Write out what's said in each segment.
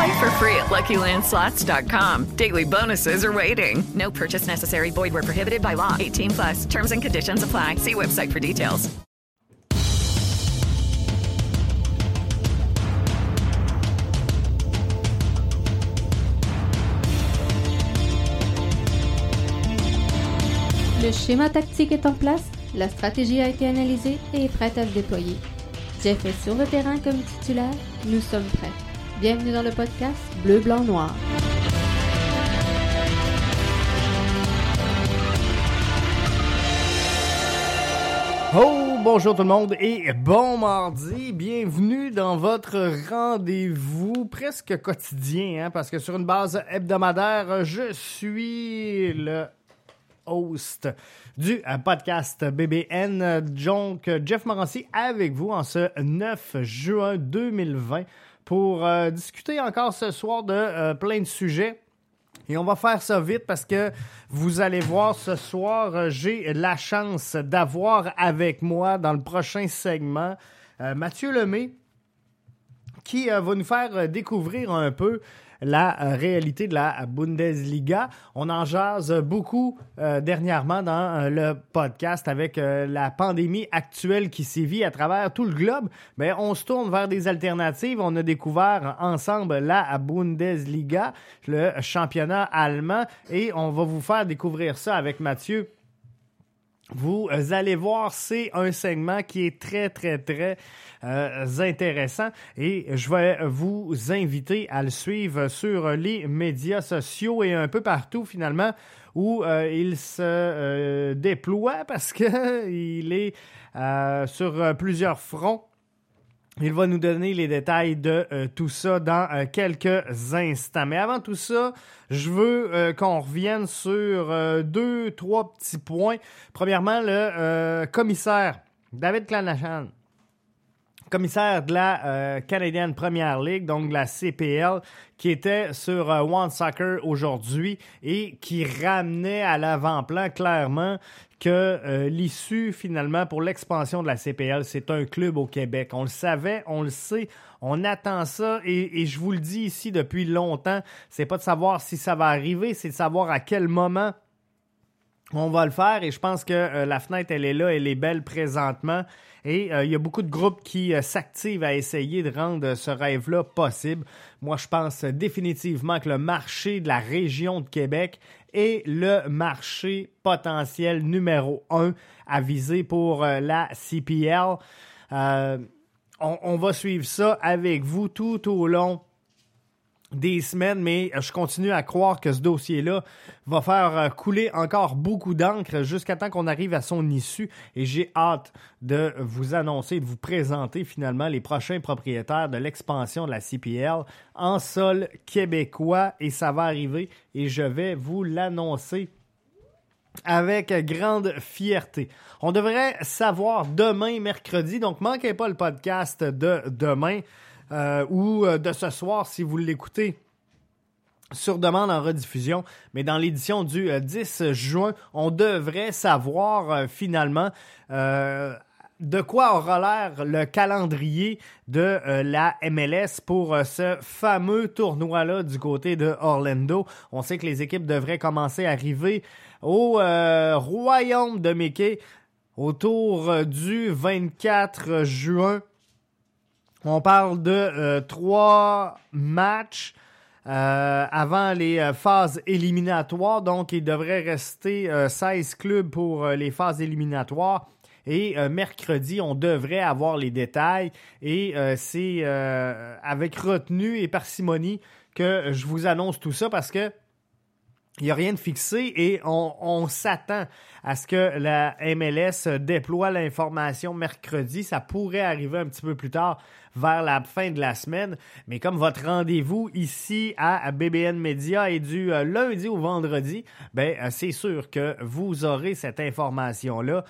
Play for free at LuckyLandSlots.com. Daily bonuses are waiting. No purchase necessary. Void were prohibited by law. 18 plus. Terms and conditions apply. See website for details. Le schéma tactique est en place, la stratégie a été analysée et est prête à se déployer. Jeff est sur le terrain comme titulaire, nous sommes prêts. Bienvenue dans le podcast Bleu, Blanc, Noir. Oh, bonjour tout le monde et bon mardi. Bienvenue dans votre rendez-vous presque quotidien, hein, parce que sur une base hebdomadaire, je suis le host du euh, podcast BBN. Donc, Jeff Morancy avec vous en ce 9 juin 2020 pour euh, discuter encore ce soir de euh, plein de sujets. Et on va faire ça vite parce que vous allez voir ce soir, euh, j'ai la chance d'avoir avec moi dans le prochain segment Mathieu Lemay qui va nous faire découvrir un peu la euh, réalité de la Bundesliga. On en jase beaucoup euh, dernièrement dans euh, le podcast avec euh, la pandémie actuelle qui sévit à travers tout le globe. Mais on se tourne vers des alternatives. On a découvert ensemble la Bundesliga, le championnat allemand, et on va vous faire découvrir ça avec Mathieu vous allez voir, c'est un segment qui est très, très, très euh, intéressant et je vais vous inviter à le suivre sur les médias sociaux et un peu partout finalement où euh, il se euh, déploie parce que il est euh, sur plusieurs fronts. Il va nous donner les détails de euh, tout ça dans euh, quelques instants. Mais avant tout ça, je veux euh, qu'on revienne sur deux, trois petits points. Premièrement, le commissaire David Clanahan, commissaire de la Canadian Premier League, donc de la CPL, qui était sur One Soccer aujourd'hui et qui ramenait à l'avant-plan clairement que euh, l'issue finalement pour l'expansion de la CPL, c'est un club au Québec. On le savait, on le sait, on attend ça et, je vous le dis ici depuis longtemps, c'est pas de savoir si ça va arriver, c'est de savoir à quel moment on va le faire et je pense que euh, la fenêtre, elle est là, elle est belle présentement. Et euh, il y a beaucoup de groupes qui s'activent à essayer de rendre ce rêve-là possible. Moi, je pense définitivement que le marché de la région de Québec est le marché potentiel numéro un à viser pour euh, la CPL. Euh, on va suivre ça avec vous tout au long des semaines, mais je continue à croire que ce dossier-là va faire euh, couler encore beaucoup d'encre jusqu'à temps qu'on arrive à son issue. Et j'ai hâte de vous annoncer, de vous présenter finalement les prochains propriétaires de l'expansion de la CPL en sol québécois. Et ça va arriver et je vais vous l'annoncer avec grande fierté. On devrait savoir demain, mercredi, donc manquez pas le podcast de demain euh, ou euh, de ce soir si vous l'écoutez sur demande en rediffusion, mais dans l'édition du euh, 10 juin, on devrait savoir euh, finalement euh, de quoi aura l'air le calendrier de euh, la MLS pour euh, ce fameux tournoi-là du côté de Orlando. On sait que les équipes devraient commencer à arriver au euh, royaume de Mickey autour euh, du 24 juin. On parle de euh, trois matchs euh, avant les euh, phases éliminatoires. Donc, il devrait rester euh, 16 clubs pour les phases éliminatoires. Et mercredi, on devrait avoir les détails. Et c'est avec retenue et parcimonie que je vous annonce tout ça parce que il n'y a rien de fixé et on, s'attend à ce que la MLS déploie l'information mercredi. Ça pourrait arriver un petit peu plus tard vers la fin de la semaine. Mais comme votre rendez-vous ici à BBN Media est du euh, lundi au vendredi, ben euh, c'est sûr que vous aurez cette information-là.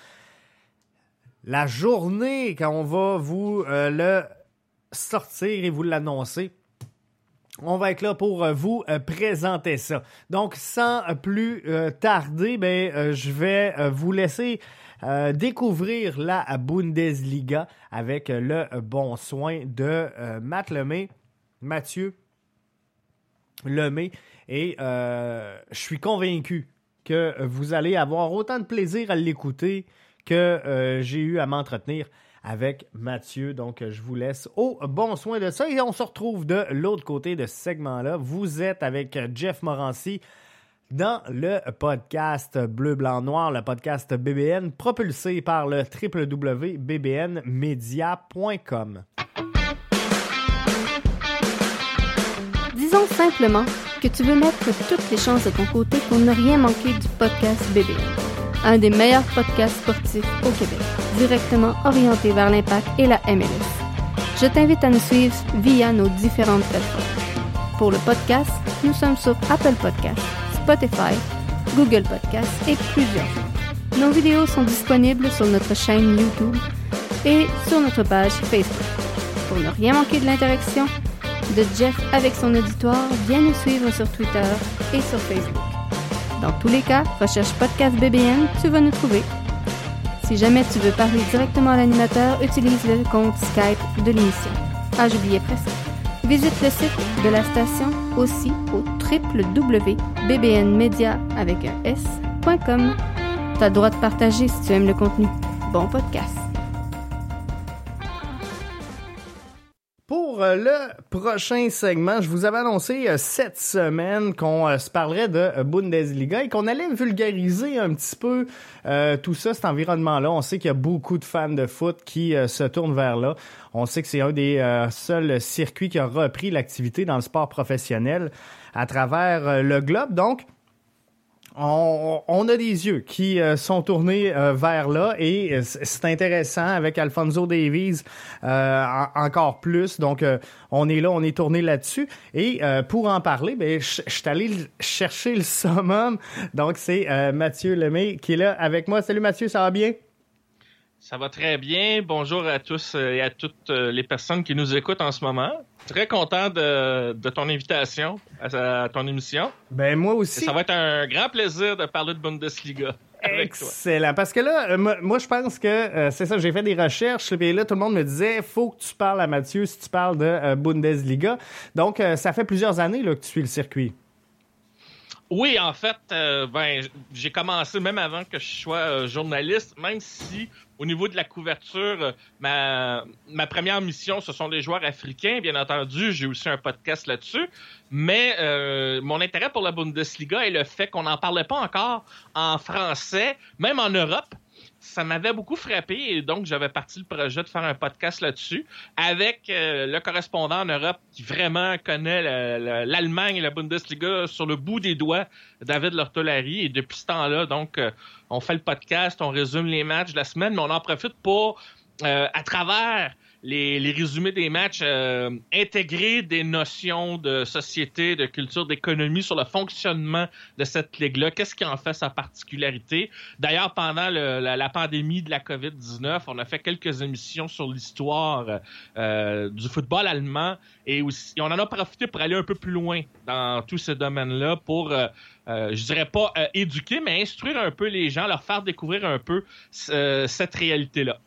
La journée quand on va vous euh, le sortir et vous l'annoncer, on va être là pour euh, vous euh, présenter ça. Donc, sans plus euh, tarder, ben, je vais vous laisser découvrir la Bundesliga avec le bon soin de Matt Lemay, Mathieu Lemay. Et je suis convaincu que vous allez avoir autant de plaisir à l'écouter que j'ai eu à m'entretenir avec Mathieu. Donc, je vous laisse au bon soin de ça. Et on se retrouve de l'autre côté de ce segment-là. Vous êtes avec Jeff Morancy dans le podcast Bleu, Blanc, Noir, le podcast BBN, propulsé par le www.bbnmedia.com. Disons simplement que tu veux mettre toutes les chances de ton côté pour ne rien manquer du podcast BBN, un des meilleurs podcasts sportifs au Québec directement orienté vers l'impact et la MLS. Je t'invite à nous suivre via nos différentes plateformes. Pour le podcast, nous sommes sur Apple Podcasts, Spotify, Google Podcasts et plusieurs Nos vidéos sont disponibles sur notre chaîne YouTube et sur notre page Facebook. Pour ne rien manquer de l'interaction de Jeff avec son auditoire, viens nous suivre sur Twitter et sur Facebook. Dans tous les cas, recherche Podcast BBN, tu vas nous trouver si jamais tu veux parler directement à l'animateur, utilise le compte Skype de l'émission. Ah, j'oubliais presque. Visite le site de la station aussi au www.bbnmedia avec un s.com. T'as le droit de partager si tu aimes le contenu. Bon podcast. Pour euh, le prochain segment, je vous avais annoncé euh, cette semaine qu'on euh, se parlerait de Bundesliga et qu'on allait vulgariser un petit peu tout ça, cet environnement-là. On sait qu'il y a beaucoup de fans de foot qui se tournent vers là. On sait que c'est un des seuls circuits qui a repris l'activité dans le sport professionnel à travers le globe. Donc, on, a des yeux qui euh, sont tournés euh, vers là et euh, c'est intéressant avec Alfonso Davies encore plus. Donc, on est là, on est tourné là-dessus. Et pour en parler, ben, je suis allé chercher le summum. Donc, c'est Mathieu Lemay qui est là avec moi. Salut Mathieu, ça va bien? Ça va très bien. Bonjour à tous et à toutes les personnes qui nous écoutent en ce moment. Très content de, ton invitation à, ton émission. Ben moi aussi. ça va être un grand plaisir de parler de Bundesliga. Excellent. Parce que là, euh, moi, je pense que euh, c'est ça, j'ai fait des recherches, et là, tout le monde me disait faut que tu parles à Mathieu si tu parles de euh, Bundesliga. Donc, ça fait plusieurs années là, que tu suis le circuit. Oui, en fait, ben, j'ai commencé même avant que je sois journaliste, même si au niveau de la couverture, euh, ma, ma première mission, ce sont les joueurs africains, bien entendu. J'ai aussi un podcast là-dessus. Mais euh, mon intérêt pour la Bundesliga est le fait qu'on n'en parlait pas encore en français, même en Europe ça m'avait beaucoup frappé et donc j'avais parti le projet de faire un podcast là-dessus avec euh, le correspondant en Europe qui vraiment connaît l'Allemagne et la Bundesliga sur le bout des doigts, David Lortolari. Et depuis ce temps-là, donc, euh, on fait le podcast, on résume les matchs de la semaine, mais on en profite pour, euh, à travers les, résumés des matchs, euh, intégrer des notions de société, de culture, d'économie sur le fonctionnement de cette ligue-là. Qu'est-ce qui en fait sa particularité? D'ailleurs, pendant la, pandémie de la COVID-19, on a fait quelques émissions sur l'histoire euh, du football allemand et on en a profité pour aller un peu plus loin dans tous ces domaines-là pour, euh, je dirais pas éduquer, mais instruire un peu les gens, leur faire découvrir un peu cette réalité-là.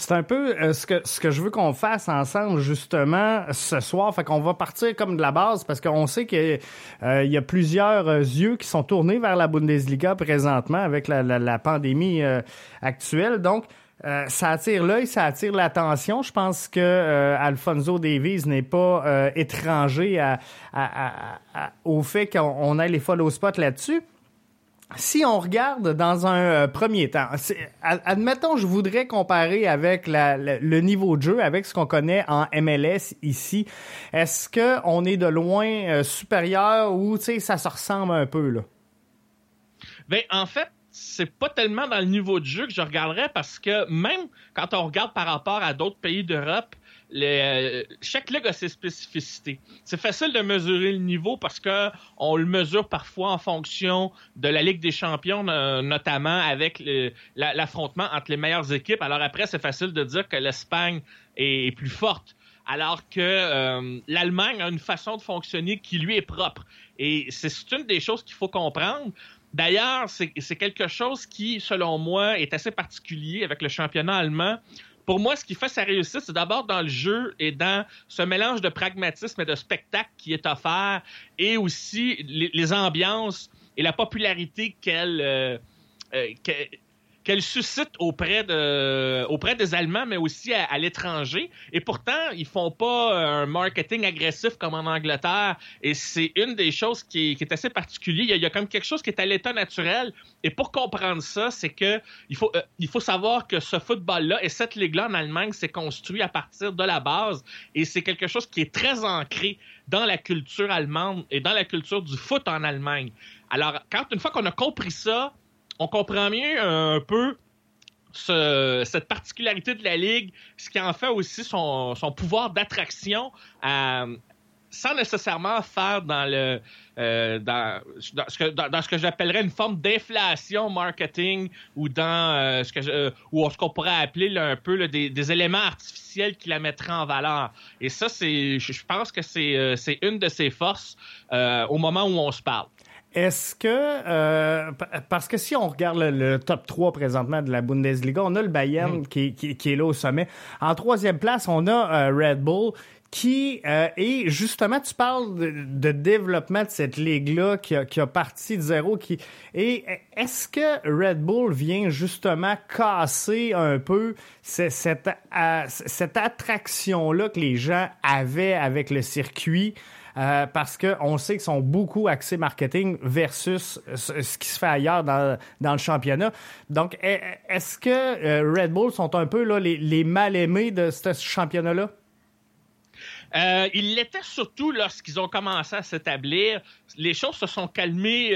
C'est un peu euh, ce que ce que je veux qu'on fasse ensemble justement ce soir. Fait qu'on va partir comme de la base parce qu'on sait qu'il euh, y a plusieurs euh, yeux qui sont tournés vers la Bundesliga présentement avec la, la, pandémie actuelle. Donc ça attire l'œil, ça attire l'attention. Je pense que Alfonso Davies n'est pas étranger au fait qu'on ait les follow spots là-dessus. Si on regarde dans un euh, premier temps, admettons, je voudrais comparer avec le niveau de jeu, avec ce qu'on connaît en MLS ici. Est-ce que on est de loin euh, supérieur ou ça se ressemble un peu là? Ben, en fait, c'est pas tellement dans le niveau de jeu que je regarderais parce que même quand on regarde par rapport à d'autres pays d'Europe, chaque ligue a ses spécificités. C'est facile de mesurer le niveau parce que on le mesure parfois en fonction de la Ligue des champions, notamment avec l'affrontement entre les meilleures équipes. Alors après, c'est facile de dire que l'Espagne est plus forte alors que euh, l'Allemagne a une façon de fonctionner qui lui est propre. Et c'est une des choses qu'il faut comprendre. D'ailleurs, c'est quelque chose qui, selon moi, est assez particulier avec le championnat allemand pour moi, ce qui fait sa réussite, c'est d'abord dans le jeu et dans ce mélange de pragmatisme et de spectacle qui est offert et aussi les, ambiances et la popularité qu'elle euh, euh, qu'elle suscite auprès de auprès des Allemands, mais aussi à, l'étranger. Et pourtant, ils font pas un marketing agressif comme en Angleterre. Et c'est une des choses qui est, assez particulière. Il y, a, il comme quelque chose qui est à l'état naturel. Et pour comprendre ça, c'est que il faut euh, il faut savoir que ce football-là et cette ligue-là en Allemagne s'est construit à partir de la base. Et c'est quelque chose qui est très ancré dans la culture allemande et dans la culture du foot en Allemagne. Alors, quand une fois qu'on a compris ça, on comprend mieux un peu cette particularité de la Ligue, ce qui en fait aussi son, pouvoir d'attraction sans nécessairement faire dans le euh, dans, ce que, j'appellerais une forme d'inflation marketing ou dans euh, ce que ou ce qu'on pourrait appeler un peu des, éléments artificiels qui la mettraient en valeur. Et ça, c'est je pense que c'est euh, une de ses forces au moment où on se parle. Est-ce que, euh, parce que si on regarde le, top 3 présentement de la Bundesliga, on a le Bayern mm. qui, qui, est là au sommet. En troisième place, on a euh, Red Bull qui euh, et justement tu parles de, développement de cette ligue là qui a, qui a parti de zéro qui et est-ce que Red Bull vient justement casser un peu cette, cette, cette attraction là que les gens avaient avec le circuit euh, parce qu'on sait qu'ils sont beaucoup axés marketing versus ce qui se fait ailleurs dans, le championnat. Donc, est-ce que euh, Red Bull sont un peu les, mal-aimés de ce championnat-là? Euh, il l'était surtout lorsqu'ils ont commencé à s'établir. Les choses se sont calmées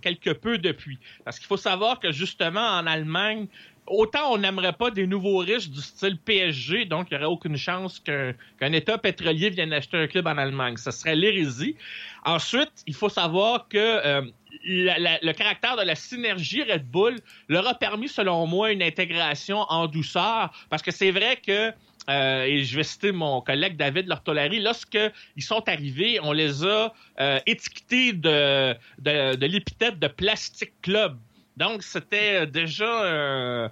quelque peu depuis. Parce qu'il faut savoir que justement en Allemagne, autant on n'aimerait pas des nouveaux riches du style PSG, donc il n'y aurait aucune chance qu'un État pétrolier vienne acheter un club en Allemagne. Ce serait l'hérésie. Ensuite, il faut savoir que euh, le caractère de la synergie Red Bull leur a permis, selon moi, une intégration en douceur, parce que c'est vrai que euh, et je vais citer mon collègue David Lortolari, lorsqu'ils sont arrivés, on les a euh, étiquetés de, de, de l'épithète de Plastic Club. Donc, c'était déjà, euh,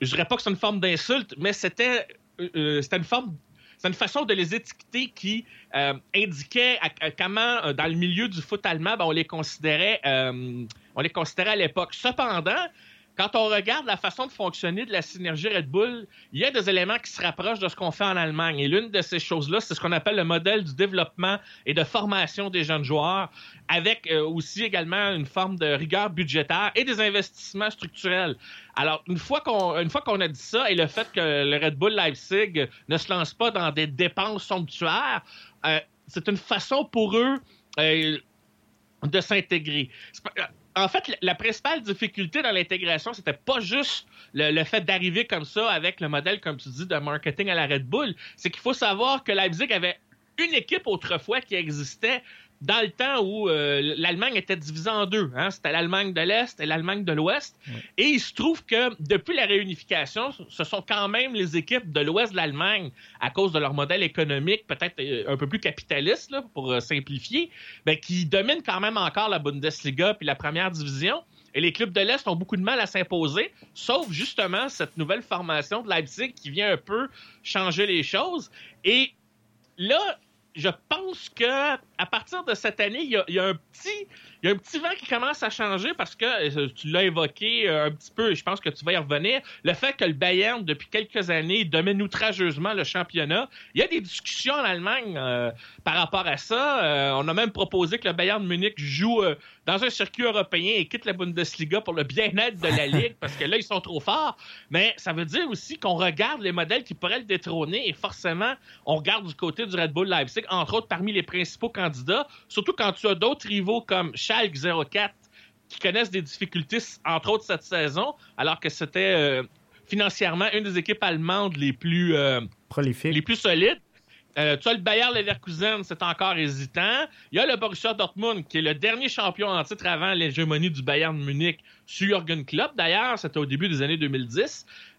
je dirais pas que c'est une forme d'insulte, mais c'était, euh, euh, une forme, c'est une façon de les étiqueter qui indiquait comment, dans le milieu du foot allemand, ben, on les considérait, on les considérait à l'époque. Cependant, quand on regarde la façon de fonctionner de la synergie Red Bull, il y a des éléments qui se rapprochent de ce qu'on fait en Allemagne. Et l'une de ces choses-là, c'est ce qu'on appelle le modèle du développement et de formation des jeunes joueurs, avec euh, aussi également une forme de rigueur budgétaire et des investissements structurels. Alors, une fois qu'on a dit ça et le fait que le Red Bull Leipzig ne se lance pas dans des dépenses somptuaires, euh, c'est une façon pour eux euh, de s'intégrer en fait, la principale difficulté dans l'intégration, c'était pas juste le, fait d'arriver comme ça avec le modèle, comme tu dis, de marketing à la Red Bull. C'est qu'il faut savoir que Leipzig avait une équipe autrefois qui existait dans le temps où euh, l'Allemagne était divisée en deux. Hein? C'était l'Allemagne de l'Est et l'Allemagne de l'Ouest. Et il se trouve que depuis la réunification, ce sont quand même les équipes de l'Ouest de l'Allemagne, à cause de leur modèle économique peut-être euh, un peu plus capitaliste, là, pour euh, simplifier, ben, qui dominent quand même encore la Bundesliga puis la première division. Et les clubs de l'Est ont beaucoup de mal à s'imposer, sauf justement cette nouvelle formation de Leipzig qui vient un peu changer les choses. Et là, je pense que à partir de cette année, il y a, un petit. Il y a un petit vent qui commence à changer parce que euh, tu l'as évoqué euh, un petit peu, et je pense que tu vas y revenir. Le fait que le Bayern, depuis quelques années, domine outrageusement le championnat. Il y a des discussions en Allemagne euh, par rapport à ça. on a même proposé que le Bayern de Munich joue dans un circuit européen et quitte la Bundesliga pour le bien-être de la Ligue parce que là, ils sont trop forts. Mais ça veut dire aussi qu'on regarde les modèles qui pourraient le détrôner et forcément, on regarde du côté du Red Bull Leipzig, entre autres parmi les principaux candidats, surtout quand tu as d'autres rivaux comme Schalke 04 qui connaissent des difficultés, entre autres cette saison, alors que c'était euh, financièrement une des équipes allemandes les plus euh, prolifiques, les plus solides. Euh, tu as le Bayer Leverkusen, c'est encore hésitant. Il y a le Borussia Dortmund, qui est le dernier champion en titre avant l'hégémonie du Bayern de Munich sur Jürgen Klopp. D'ailleurs, c'était au début des années 2010.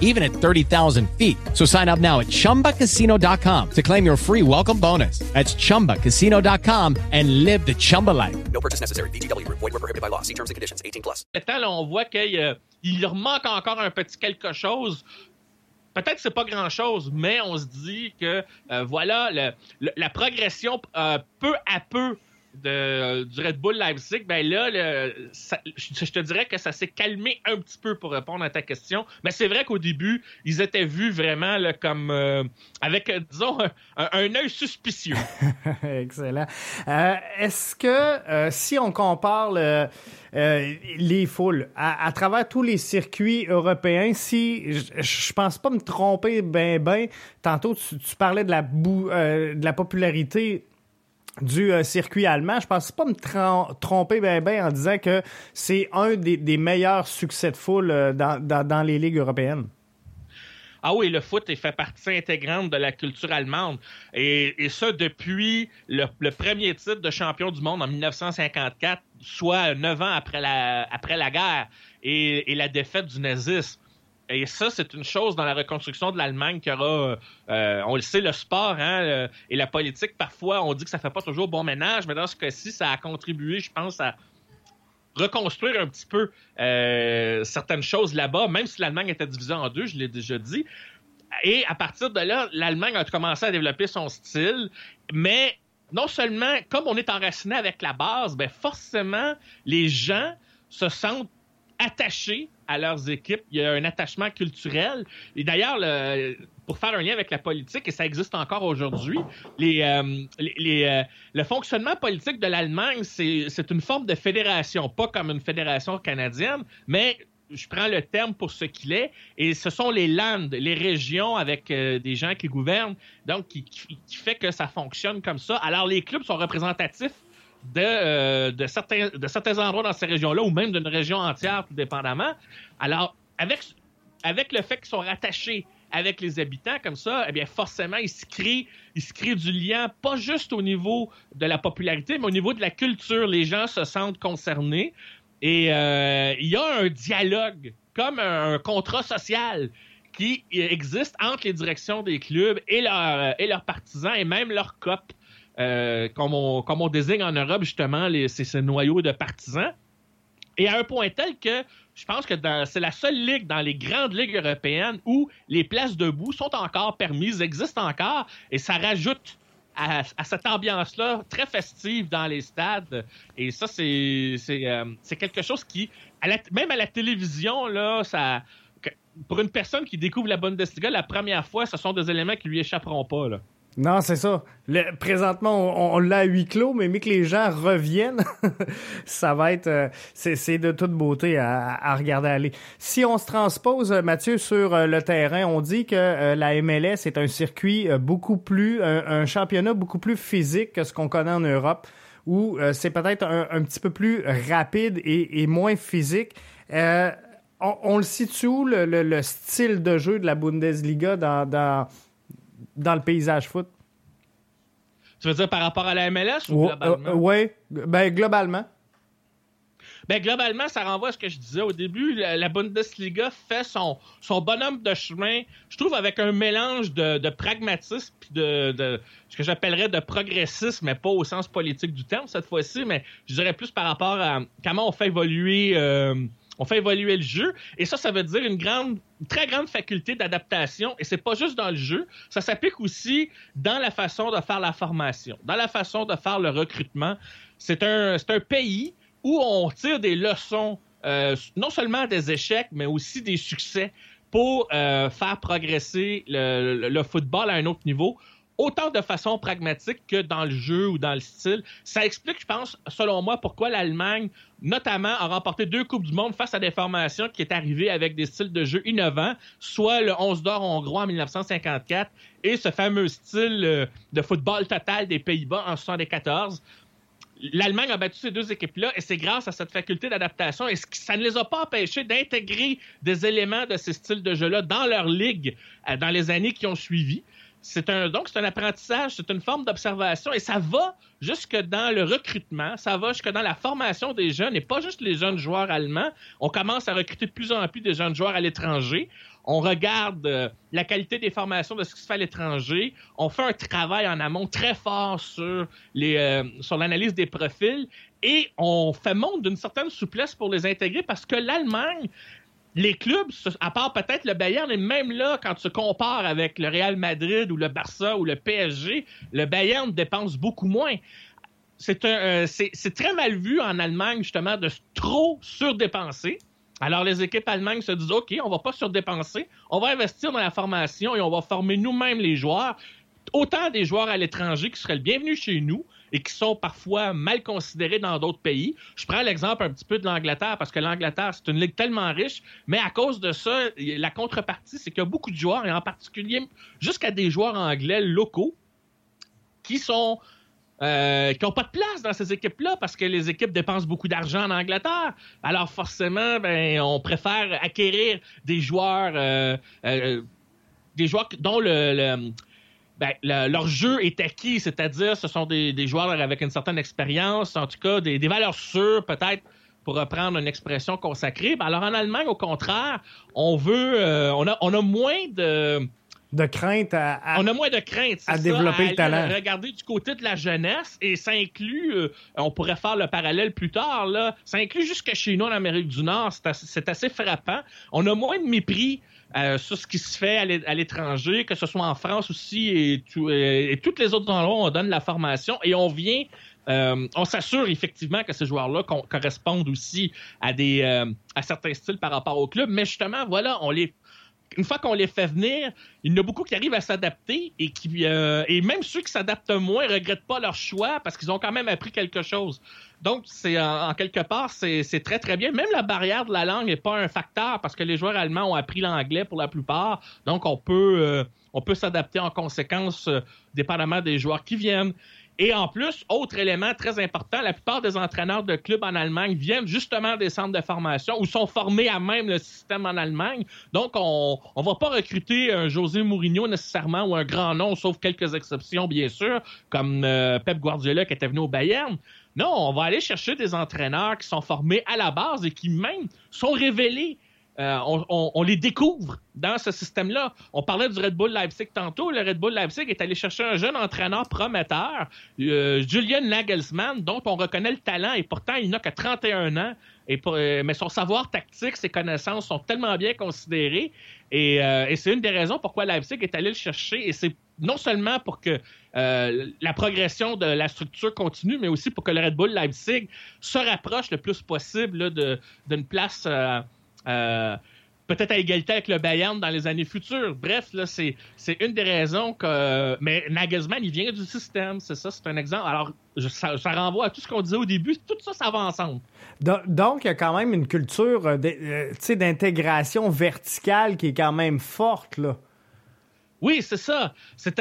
even at 30,000 feet. So sign up now at ChumbaCasino.com to claim your free welcome bonus. That's ChumbaCasino.com and live the Chumba life. No purchase necessary. VGW. Void were prohibited by law. See terms and conditions. 18 plus. Là, on voit qu'il euh, leur manque encore un petit quelque chose. Peut-être que c'est pas grand-chose, mais on se dit que, euh, voilà, le, le, la progression, euh, peu à peu, de, du Red Bull Leipzig, ben là, je, te dirais que ça s'est calmé un petit peu pour répondre à ta question. Mais c'est vrai qu'au début, ils étaient vus vraiment comme euh, avec, euh, disons, un, œil suspicieux. Excellent. Euh, est-ce que si on compare les foules à, travers tous les circuits européens, si je, pense pas me tromper ben ben, tantôt tu, parlais de la, de la popularité du euh, circuit allemand. Je pense pas me tromper bien ben en disant que c'est un des, meilleurs succès de foule euh, dans, les ligues européennes. Ah oui, le foot fait partie intégrante de la culture allemande. Et, et ça depuis le, premier titre de champion du monde en 1954, soit neuf ans après la, après la guerre et, et la défaite du nazisme. Et ça, c'est une chose dans la reconstruction de l'Allemagne qui aura, euh, on le sait, le sport hein, et la politique, parfois, on dit que ça fait pas toujours bon ménage, mais dans ce cas-ci, ça a contribué, je pense, à reconstruire un petit peu euh, certaines choses là-bas, même si l'Allemagne était divisée en deux, je l'ai déjà dit. Et à partir de là, l'Allemagne a commencé à développer son style, mais non seulement, comme on est enraciné avec la base, ben forcément, les gens se sentent attachés à leurs équipes. Il y a un attachement culturel. Et d'ailleurs, pour faire un lien avec la politique, et ça existe encore aujourd'hui, euh, euh, le fonctionnement politique de l'Allemagne, c'est une forme de fédération, pas comme une fédération canadienne, mais je prends le terme pour ce qu'il est, et ce sont les landes, les régions avec euh, des gens qui gouvernent, donc qui, qui, fait que ça fonctionne comme ça. Alors les clubs sont représentatifs de, euh, de, certains, de certains endroits dans ces régions-là, ou même d'une région entière, tout dépendamment. Alors, avec, avec le fait qu'ils sont rattachés avec les habitants comme ça, eh bien forcément, il se crée, il se crée du lien, pas juste au niveau de la popularité, mais au niveau de la culture. Les gens se sentent concernés et euh, il y a un dialogue, comme un, contrat social qui existe entre les directions des clubs et, leur, et leurs partisans et même leurs copes. Euh, comme, on, désigne en Europe justement les, ces, ces, noyaux de partisans. Et à un point tel que je pense que c'est la seule ligue dans les grandes ligues européennes où les places debout sont encore permises, existent encore, et ça rajoute à, cette ambiance-là très festive dans les stades. Et ça, c'est euh, quelque chose qui, même à la télévision, là, ça, pour une personne qui découvre la Bundesliga la première fois, ce sont des éléments qui lui échapperont pas. Non, c'est ça. présentement, on, l'a à huis clos, mais mais que les gens reviennent, ça va être, euh, c'est de toute beauté à, regarder aller. Si on se transpose, Mathieu, sur euh, le terrain, on dit que euh, la MLS est un circuit beaucoup plus, un, championnat beaucoup plus physique que ce qu'on connaît en Europe, où c'est peut-être un, petit peu plus rapide et, moins physique. On, le situe où, le, style de jeu de la Bundesliga dans dans le paysage foot. Tu veux dire par rapport à la MLS ou globalement? oui, ben globalement. Ben, globalement, ça renvoie à ce que je disais au début. La, Bundesliga fait son, son bonhomme de chemin, je trouve, avec un mélange de, pragmatisme puis de, ce que j'appellerais de progressisme, mais pas au sens politique du terme cette fois-ci, mais je dirais plus par rapport à comment on fait évoluer. Euh, on fait évoluer le jeu. Et ça, ça veut dire une grande, très grande faculté d'adaptation. Et c'est pas juste dans le jeu, ça s'applique aussi dans la façon de faire la formation, dans la façon de faire le recrutement. C'est un, un pays où on tire des leçons, euh, non seulement des échecs, mais aussi des succès pour euh, faire progresser le, football à un autre niveau autant de façon pragmatique que dans le jeu ou dans le style. Ça explique, je pense, selon moi, pourquoi l'Allemagne, notamment, a remporté deux Coupes du Monde face à des formations qui est arrivées avec des styles de jeu innovants, soit le 11 d'or hongrois en 1954 et ce fameux style euh, de football total des Pays-Bas en 1974. L'Allemagne a battu ces deux équipes-là et c'est grâce à cette faculté d'adaptation et ça ne les a pas empêchés d'intégrer des éléments de ces styles de jeu-là dans leur ligue euh, dans les années qui ont suivi. C'est un, donc, c'est un apprentissage, c'est une forme d'observation et ça va jusque dans le recrutement, ça va jusque dans la formation des jeunes et pas juste les jeunes joueurs allemands. On commence à recruter de plus en plus de jeunes joueurs à l'étranger. On regarde euh, la qualité des formations de ce qui se fait à l'étranger. On fait un travail en amont très fort sur les, euh, sur l'analyse des profils et on fait montre d'une certaine souplesse pour les intégrer parce que l'Allemagne les clubs, à part peut-être le Bayern, et même là, quand tu compares avec le Real Madrid ou le Barça ou le PSG, le Bayern dépense beaucoup moins. C'est euh, très mal vu en Allemagne, justement, de trop surdépenser. Alors, les équipes allemandes se disent, OK, on va pas surdépenser, on va investir dans la formation et on va former nous-mêmes les joueurs. Autant des joueurs à l'étranger qui seraient le chez nous, et qui sont parfois mal considérés dans d'autres pays. Je prends l'exemple un petit peu de l'Angleterre parce que l'Angleterre, c'est une ligue tellement riche, mais à cause de ça, la contrepartie, c'est qu'il y a beaucoup de joueurs, et en particulier jusqu'à des joueurs anglais locaux, qui sont euh, qui n'ont pas de place dans ces équipes-là parce que les équipes dépensent beaucoup d'argent en Angleterre. Alors forcément, ben, on préfère acquérir des joueurs, euh, euh, des joueurs dont le, ben, leur jeu est acquis, c'est-à-dire ce sont des, joueurs avec une certaine expérience, en tout cas des, valeurs sûres peut-être pour reprendre une expression consacrée. Ben, alors en Allemagne, au contraire, on veut, euh, on, a, on a moins de de crainte à, on a moins de crainte à développer le talent. Regarder du côté de la jeunesse et ça inclut, euh, on pourrait faire le parallèle plus tard là, ça inclut jusqu'à chez nous en Amérique du Nord, c'est assez frappant. On a moins de mépris euh, sur ce qui se fait à l'étranger, que ce soit en France aussi et, tout, et, toutes les autres endroits on donne la formation. Et on vient, euh, on s'assure effectivement que ces joueurs-là correspondent aussi à des euh, à certains styles par rapport au club, mais justement voilà, on les une fois qu'on les fait venir, il y en a beaucoup qui arrivent à s'adapter et qui et même ceux qui s'adaptent moins regrettent pas leur choix parce qu'ils ont quand même appris quelque chose. Donc, c'est en, quelque part, c'est très, très bien. Même la barrière de la langue n'est pas un facteur parce que les joueurs allemands ont appris l'anglais pour la plupart. Donc, on peut, euh, peut s'adapter en conséquence, euh, dépendamment des joueurs qui viennent. Et en plus, autre élément très important, la plupart des entraîneurs de clubs en Allemagne viennent justement des centres de formation ou sont formés à même le système en Allemagne. Donc, on ne va pas recruter un José Mourinho nécessairement ou un grand nom, sauf quelques exceptions, bien sûr, comme euh, Pep Guardiola qui était venu au Bayern. Non, on va aller chercher des entraîneurs qui sont formés à la base et qui même sont révélés. Euh, on, les découvre dans ce système-là. On parlait du Red Bull Leipzig tantôt. Le Red Bull Leipzig est allé chercher un jeune entraîneur prometteur, euh, Julian Nagelsmann, dont on reconnaît le talent et pourtant il n'a que 31 ans. Euh, mais son savoir tactique, ses connaissances sont tellement bien considérées. Et, c'est une des raisons pourquoi Leipzig est allé le chercher. Et c'est non seulement pour que la progression de la structure continue, mais aussi pour que le Red Bull Leipzig se rapproche le plus possible d'une place euh, peut-être à égalité avec le Bayern dans les années futures. Bref, là, c'est, une des raisons que. Mais Nagelsmann, il vient du système, c'est ça, c'est un exemple. Alors, ça, renvoie à tout ce qu'on disait au début, tout ça, ça va ensemble. Donc, il y a quand même une culture d'intégration verticale qui est quand même forte, là. Oui, c'est ça.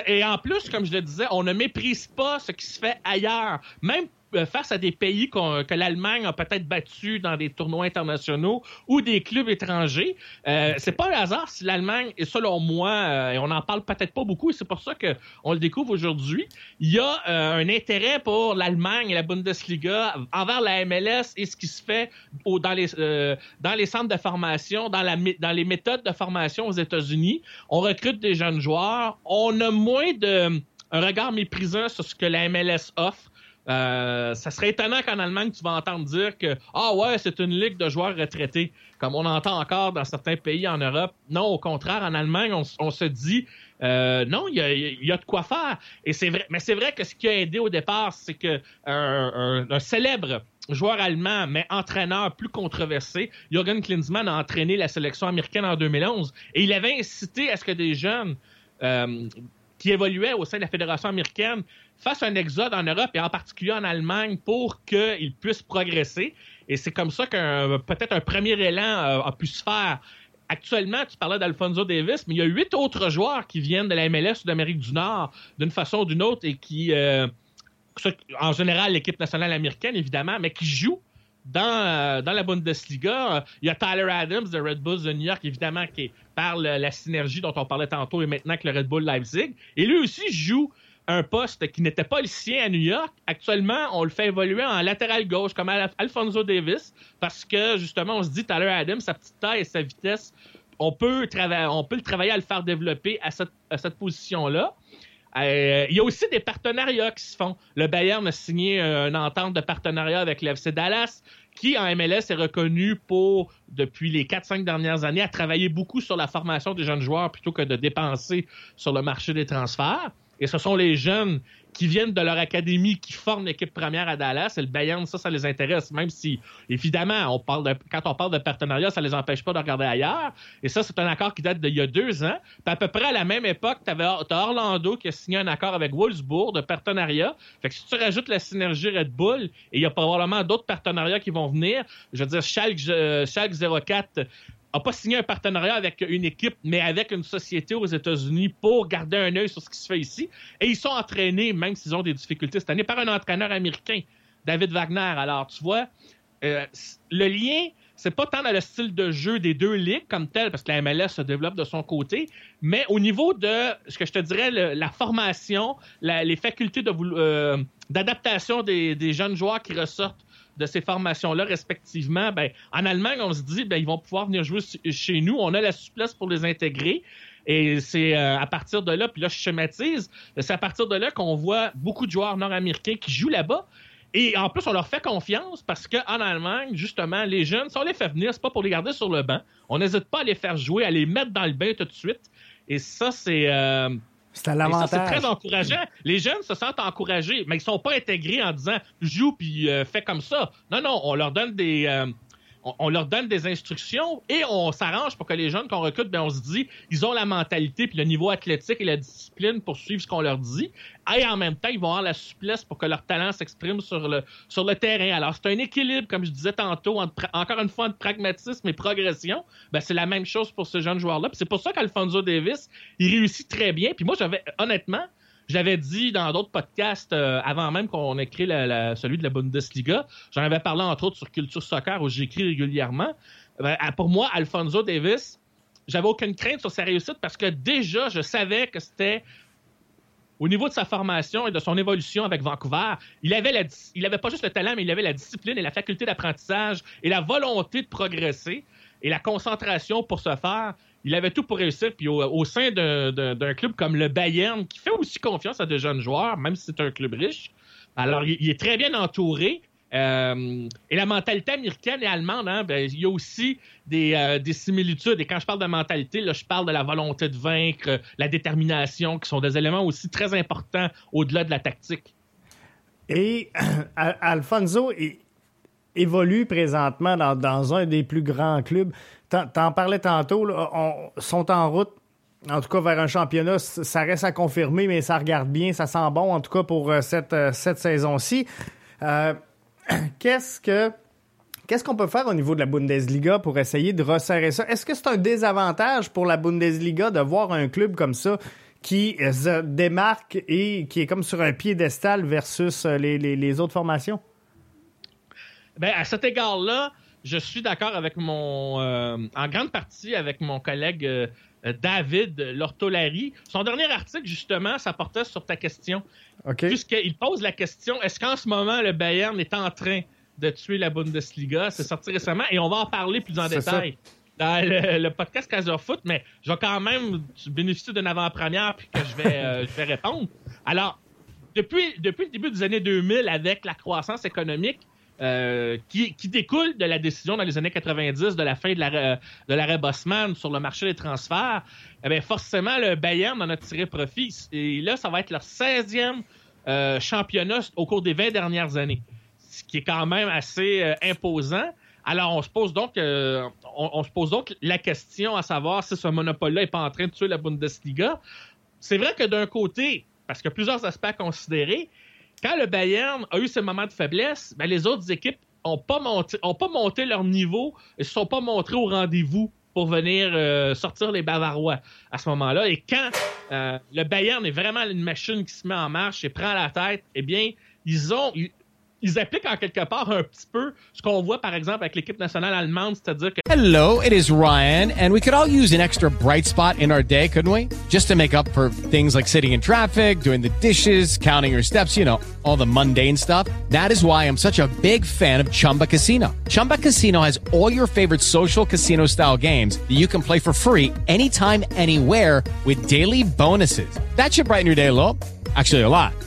Et en plus, comme je le disais, on ne méprise pas ce qui se fait ailleurs. Même euh, face à des pays que l'Allemagne a peut-être battu dans des tournois internationaux ou des clubs étrangers. Euh, c'est pas un hasard si l'Allemagne, et selon moi, euh, et on n'en parle peut-être pas beaucoup, et c'est pour ça qu'on le découvre aujourd'hui, il y a un intérêt pour l'Allemagne et la Bundesliga envers la MLS et ce qui se fait dans, les, centres de formation, dans, dans les méthodes de formation aux États-Unis. On recrute des jeunes joueurs. On a moins de un regard méprisant sur ce que la MLS offre. Euh, ça serait étonnant qu'en Allemagne, tu vas entendre dire que ah ouais, c'est une ligue de joueurs retraités, comme on entend encore dans certains pays en Europe. Non, au contraire, en Allemagne, on, se dit euh, non, il y a, de quoi faire. Et c'est vrai, mais c'est vrai que ce qui a aidé au départ, c'est que un, célèbre joueur allemand, mais entraîneur plus controversé, Jürgen Klinsmann a entraîné la sélection américaine en 2011 et il avait incité à ce que des jeunes euh, qui évoluait au sein de la Fédération américaine fasse un exode en Europe et en particulier en Allemagne pour qu'ils puissent progresser. Et c'est comme ça qu'un peut-être un premier élan euh, a, pu se faire. Actuellement, tu parlais d'Alfonso Davis, mais il y a huit autres joueurs qui viennent de la MLS ou d'Amérique du Nord d'une façon ou d'une autre et qui, euh, en général, l'équipe nationale américaine, évidemment, mais qui jouent dans, euh, dans la Bundesliga. Il y a Tyler Adams de Red Bulls de New York, évidemment, qui parle la synergie dont on parlait tantôt et maintenant que le Red Bull Leipzig. Et lui aussi joue un poste qui n'était pas le sien à New York. Actuellement, on le fait évoluer en latéral gauche, comme Alfonso Davis, parce que justement, on se dit, Tyler Adams, sa petite taille et sa vitesse, on peut, on peut le travailler à le faire développer à cette, à cette position-là. Euh, il y a aussi des partenariats qui se font. Le Bayern a signé une entente de partenariat avec l'FC Dallas, qui en MLS est reconnu pour, depuis les 4-5 dernières années, à travailler beaucoup sur la formation des jeunes joueurs plutôt que de dépenser sur le marché des transferts. Et ce sont les jeunes qui viennent de leur académie, qui forment l'équipe première à Dallas. Et le Bayern, ça, ça les intéresse, même si, évidemment, on parle de, quand on parle de partenariat, ça les empêche pas de regarder ailleurs. Et ça, c'est un accord qui date d'il y a deux ans. Puis à peu près à la même époque, tu as Orlando qui a signé un accord avec Wolfsburg de partenariat. Fait que si tu rajoutes la synergie Red Bull, et il y a probablement d'autres partenariats qui vont venir, je veux dire, Schalke, euh, Schalke 04 n'a pas signé un partenariat avec une équipe, mais avec une société aux États-Unis pour garder un œil sur ce qui se fait ici. Et ils sont entraînés, même s'ils ont des difficultés cette année, par un entraîneur américain, David Wagner. Alors, tu vois, euh, le lien, c'est pas tant dans le style de jeu des deux ligues comme tel, parce que la MLS se développe de son côté, mais au niveau de ce que je te dirais, la formation, les facultés euh, d'adaptation des, jeunes joueurs qui ressortent de ces formations-là respectivement, ben, en Allemagne, on se dit, ben, ils vont pouvoir venir jouer chez nous. On a la souplesse pour les intégrer. Et c'est euh, à partir de là, puis là, je schématise, c'est à partir de là qu'on voit beaucoup de joueurs nord-américains qui jouent là-bas. Et en plus, on leur fait confiance parce qu'en Allemagne, justement, les jeunes, si on les fait venir, c'est pas pour les garder sur le banc. On n'hésite pas à les faire jouer, à les mettre dans le bain tout de suite. Et ça, c'est. Euh, c'est l'avantage. C'est très encourageant. Les jeunes se sentent encouragés, mais ils sont pas intégrés en disant joue puis euh, fais comme ça. Non, non, on leur donne des, euh, on, leur donne des instructions et on s'arrange pour que les jeunes qu'on recrute, ben on se dit, ils ont la mentalité puis le niveau athlétique et la discipline pour suivre ce qu'on leur dit. Et en même temps, ils vont avoir la souplesse pour que leur talent s'exprime sur le, sur le terrain. Alors, c'est un équilibre, comme je disais tantôt, encore une fois, entre pragmatisme et progression. Ben, c'est la même chose pour ce jeune joueur-là. c'est pour ça qu'Alfonso Davis, il réussit très bien. Puis moi, j'avais, honnêtement, j'avais dit dans d'autres podcasts, euh, avant même qu'on ait créé celui de la Bundesliga, j'en avais parlé entre autres sur Culture Soccer où j'écris régulièrement. Ben, pour moi, Alfonso Davis, j'avais aucune crainte sur sa réussite parce que déjà, je savais que c'était au niveau de sa formation et de son évolution avec Vancouver, il avait, la, il avait pas juste le talent, mais il avait la discipline et la faculté d'apprentissage et la volonté de progresser et la concentration pour se faire il avait tout pour réussir. Puis au, sein d'un club comme le Bayern, qui fait aussi confiance à de jeunes joueurs, même si c'est un club riche, alors il, est très bien entouré. Euh, et la mentalité américaine et allemande, hein, ben, il y a aussi euh, des, similitudes. Et quand je parle de mentalité, là, je parle de la volonté de vaincre, la détermination, qui sont des éléments aussi très importants au-delà de la tactique. Et Alfonso évolue présentement dans, un des plus grands clubs. T'en parlais tantôt, là, on, sont en route, en tout cas vers un championnat. Ça reste à confirmer, mais ça regarde bien, ça sent bon, en tout cas pour euh, cette, euh, cette saison-ci. Euh, qu'est-ce que. Qu'est-ce qu'on peut faire au niveau de la Bundesliga pour essayer de resserrer ça? Est-ce que c'est un désavantage pour la Bundesliga de voir un club comme ça qui se démarque et qui est comme sur un piédestal versus les, les autres formations? Ben, à cet égard-là, je suis d'accord avec mon, euh, en grande partie avec mon collègue euh, David Lortolari. Son dernier article, justement, ça portait sur ta question. OK. Puisqu'il pose la question est-ce qu'en ce moment, le Bayern est en train de tuer la Bundesliga? C'est sorti récemment et on va en parler plus en détail dans le, le podcast Casa Foot, mais je vais quand même bénéficier d'une avant-première puis que je vais, euh, je vais répondre. Alors, depuis, depuis le début des années 2000, avec la croissance économique, euh, qui, qui découle de la décision dans les années 90 de la fin de l'arrêt de l'arrêt Bosman sur le marché des transferts, eh bien, forcément, le Bayern en a tiré profit. Et là, ça va être leur 16e euh, championnat au cours des 20 dernières années, ce qui est quand même assez euh, imposant. Alors, on se pose donc, euh, on, on se pose donc la question à savoir si ce monopole-là n'est pas en train de tuer la Bundesliga. C'est vrai que d'un côté, parce qu'il y a plusieurs aspects à considérer, quand le Bayern a eu ses moments de faiblesse, ben, les autres équipes n'ont pas, monté, ont pas monté leur niveau et se sont pas montrés au rendez-vous pour venir euh, sortir les Bavarois à ce moment-là. Et quand euh, le Bayern est vraiment une machine qui se met en marche et prend la tête, eh bien, ils ont... Ils, appliquent en quelque part un petit peu ce qu'on voit par exemple avec l'équipe nationale allemande, c'est-à-dire que Hello, it is Ryan, and we could all use an extra bright spot in our day, couldn't we? Just to make up for things like sitting in traffic, doing the dishes, counting your steps, you know, all the mundane stuff. That is why I'm such a big fan of Chumba Casino. Chumba Casino has all your favorite social casino style games that you can play for free anytime, anywhere with daily bonuses. That should brighten your day a little. Actually, a lot.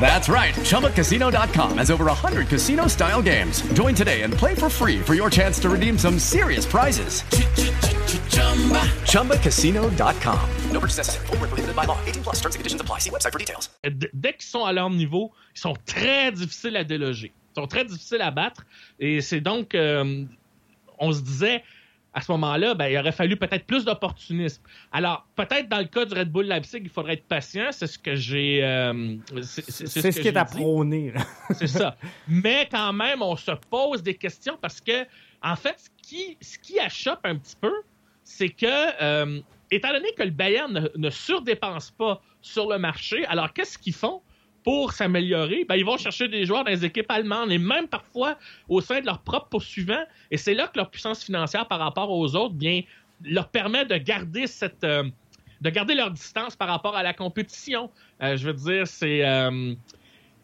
That's right. ChumbaCasino.com has over 100 casino style games. Join today and play for free for your chance to redeem some serious prizes. ChumbaCasino.com. No purchase necessary. Were prohibited by law. 18 plus terms and conditions apply. See website for details. dès qu'ils sont à leur niveau, ils sont très difficiles à déloger. Ils sont très difficiles à battre. Et c'est donc, euh, on se disait, à ce moment-là, ben, il aurait fallu peut-être plus d'opportunisme. Alors, peut-être dans le cas du Red Bull Leipzig, il faudrait être patient. C'est ce que j'ai. euh, c'est ce qui est à prôner. C'est ça. Mais quand même, on se pose des questions parce que, en fait, ce qui, ce qui achoppe un petit peu, c'est que, euh, étant donné que le Bayern ne, ne surdépense pas sur le marché, alors qu'est-ce qu'ils font? Pour s'améliorer? Ben, ils vont chercher des joueurs dans les équipes allemandes et même parfois au sein de leurs propres poursuivants. Et c'est là que leur puissance financière par rapport aux autres, leur permet de garder cette. euh, de garder leur distance par rapport à la compétition. Euh, je veux dire, c'est. euh,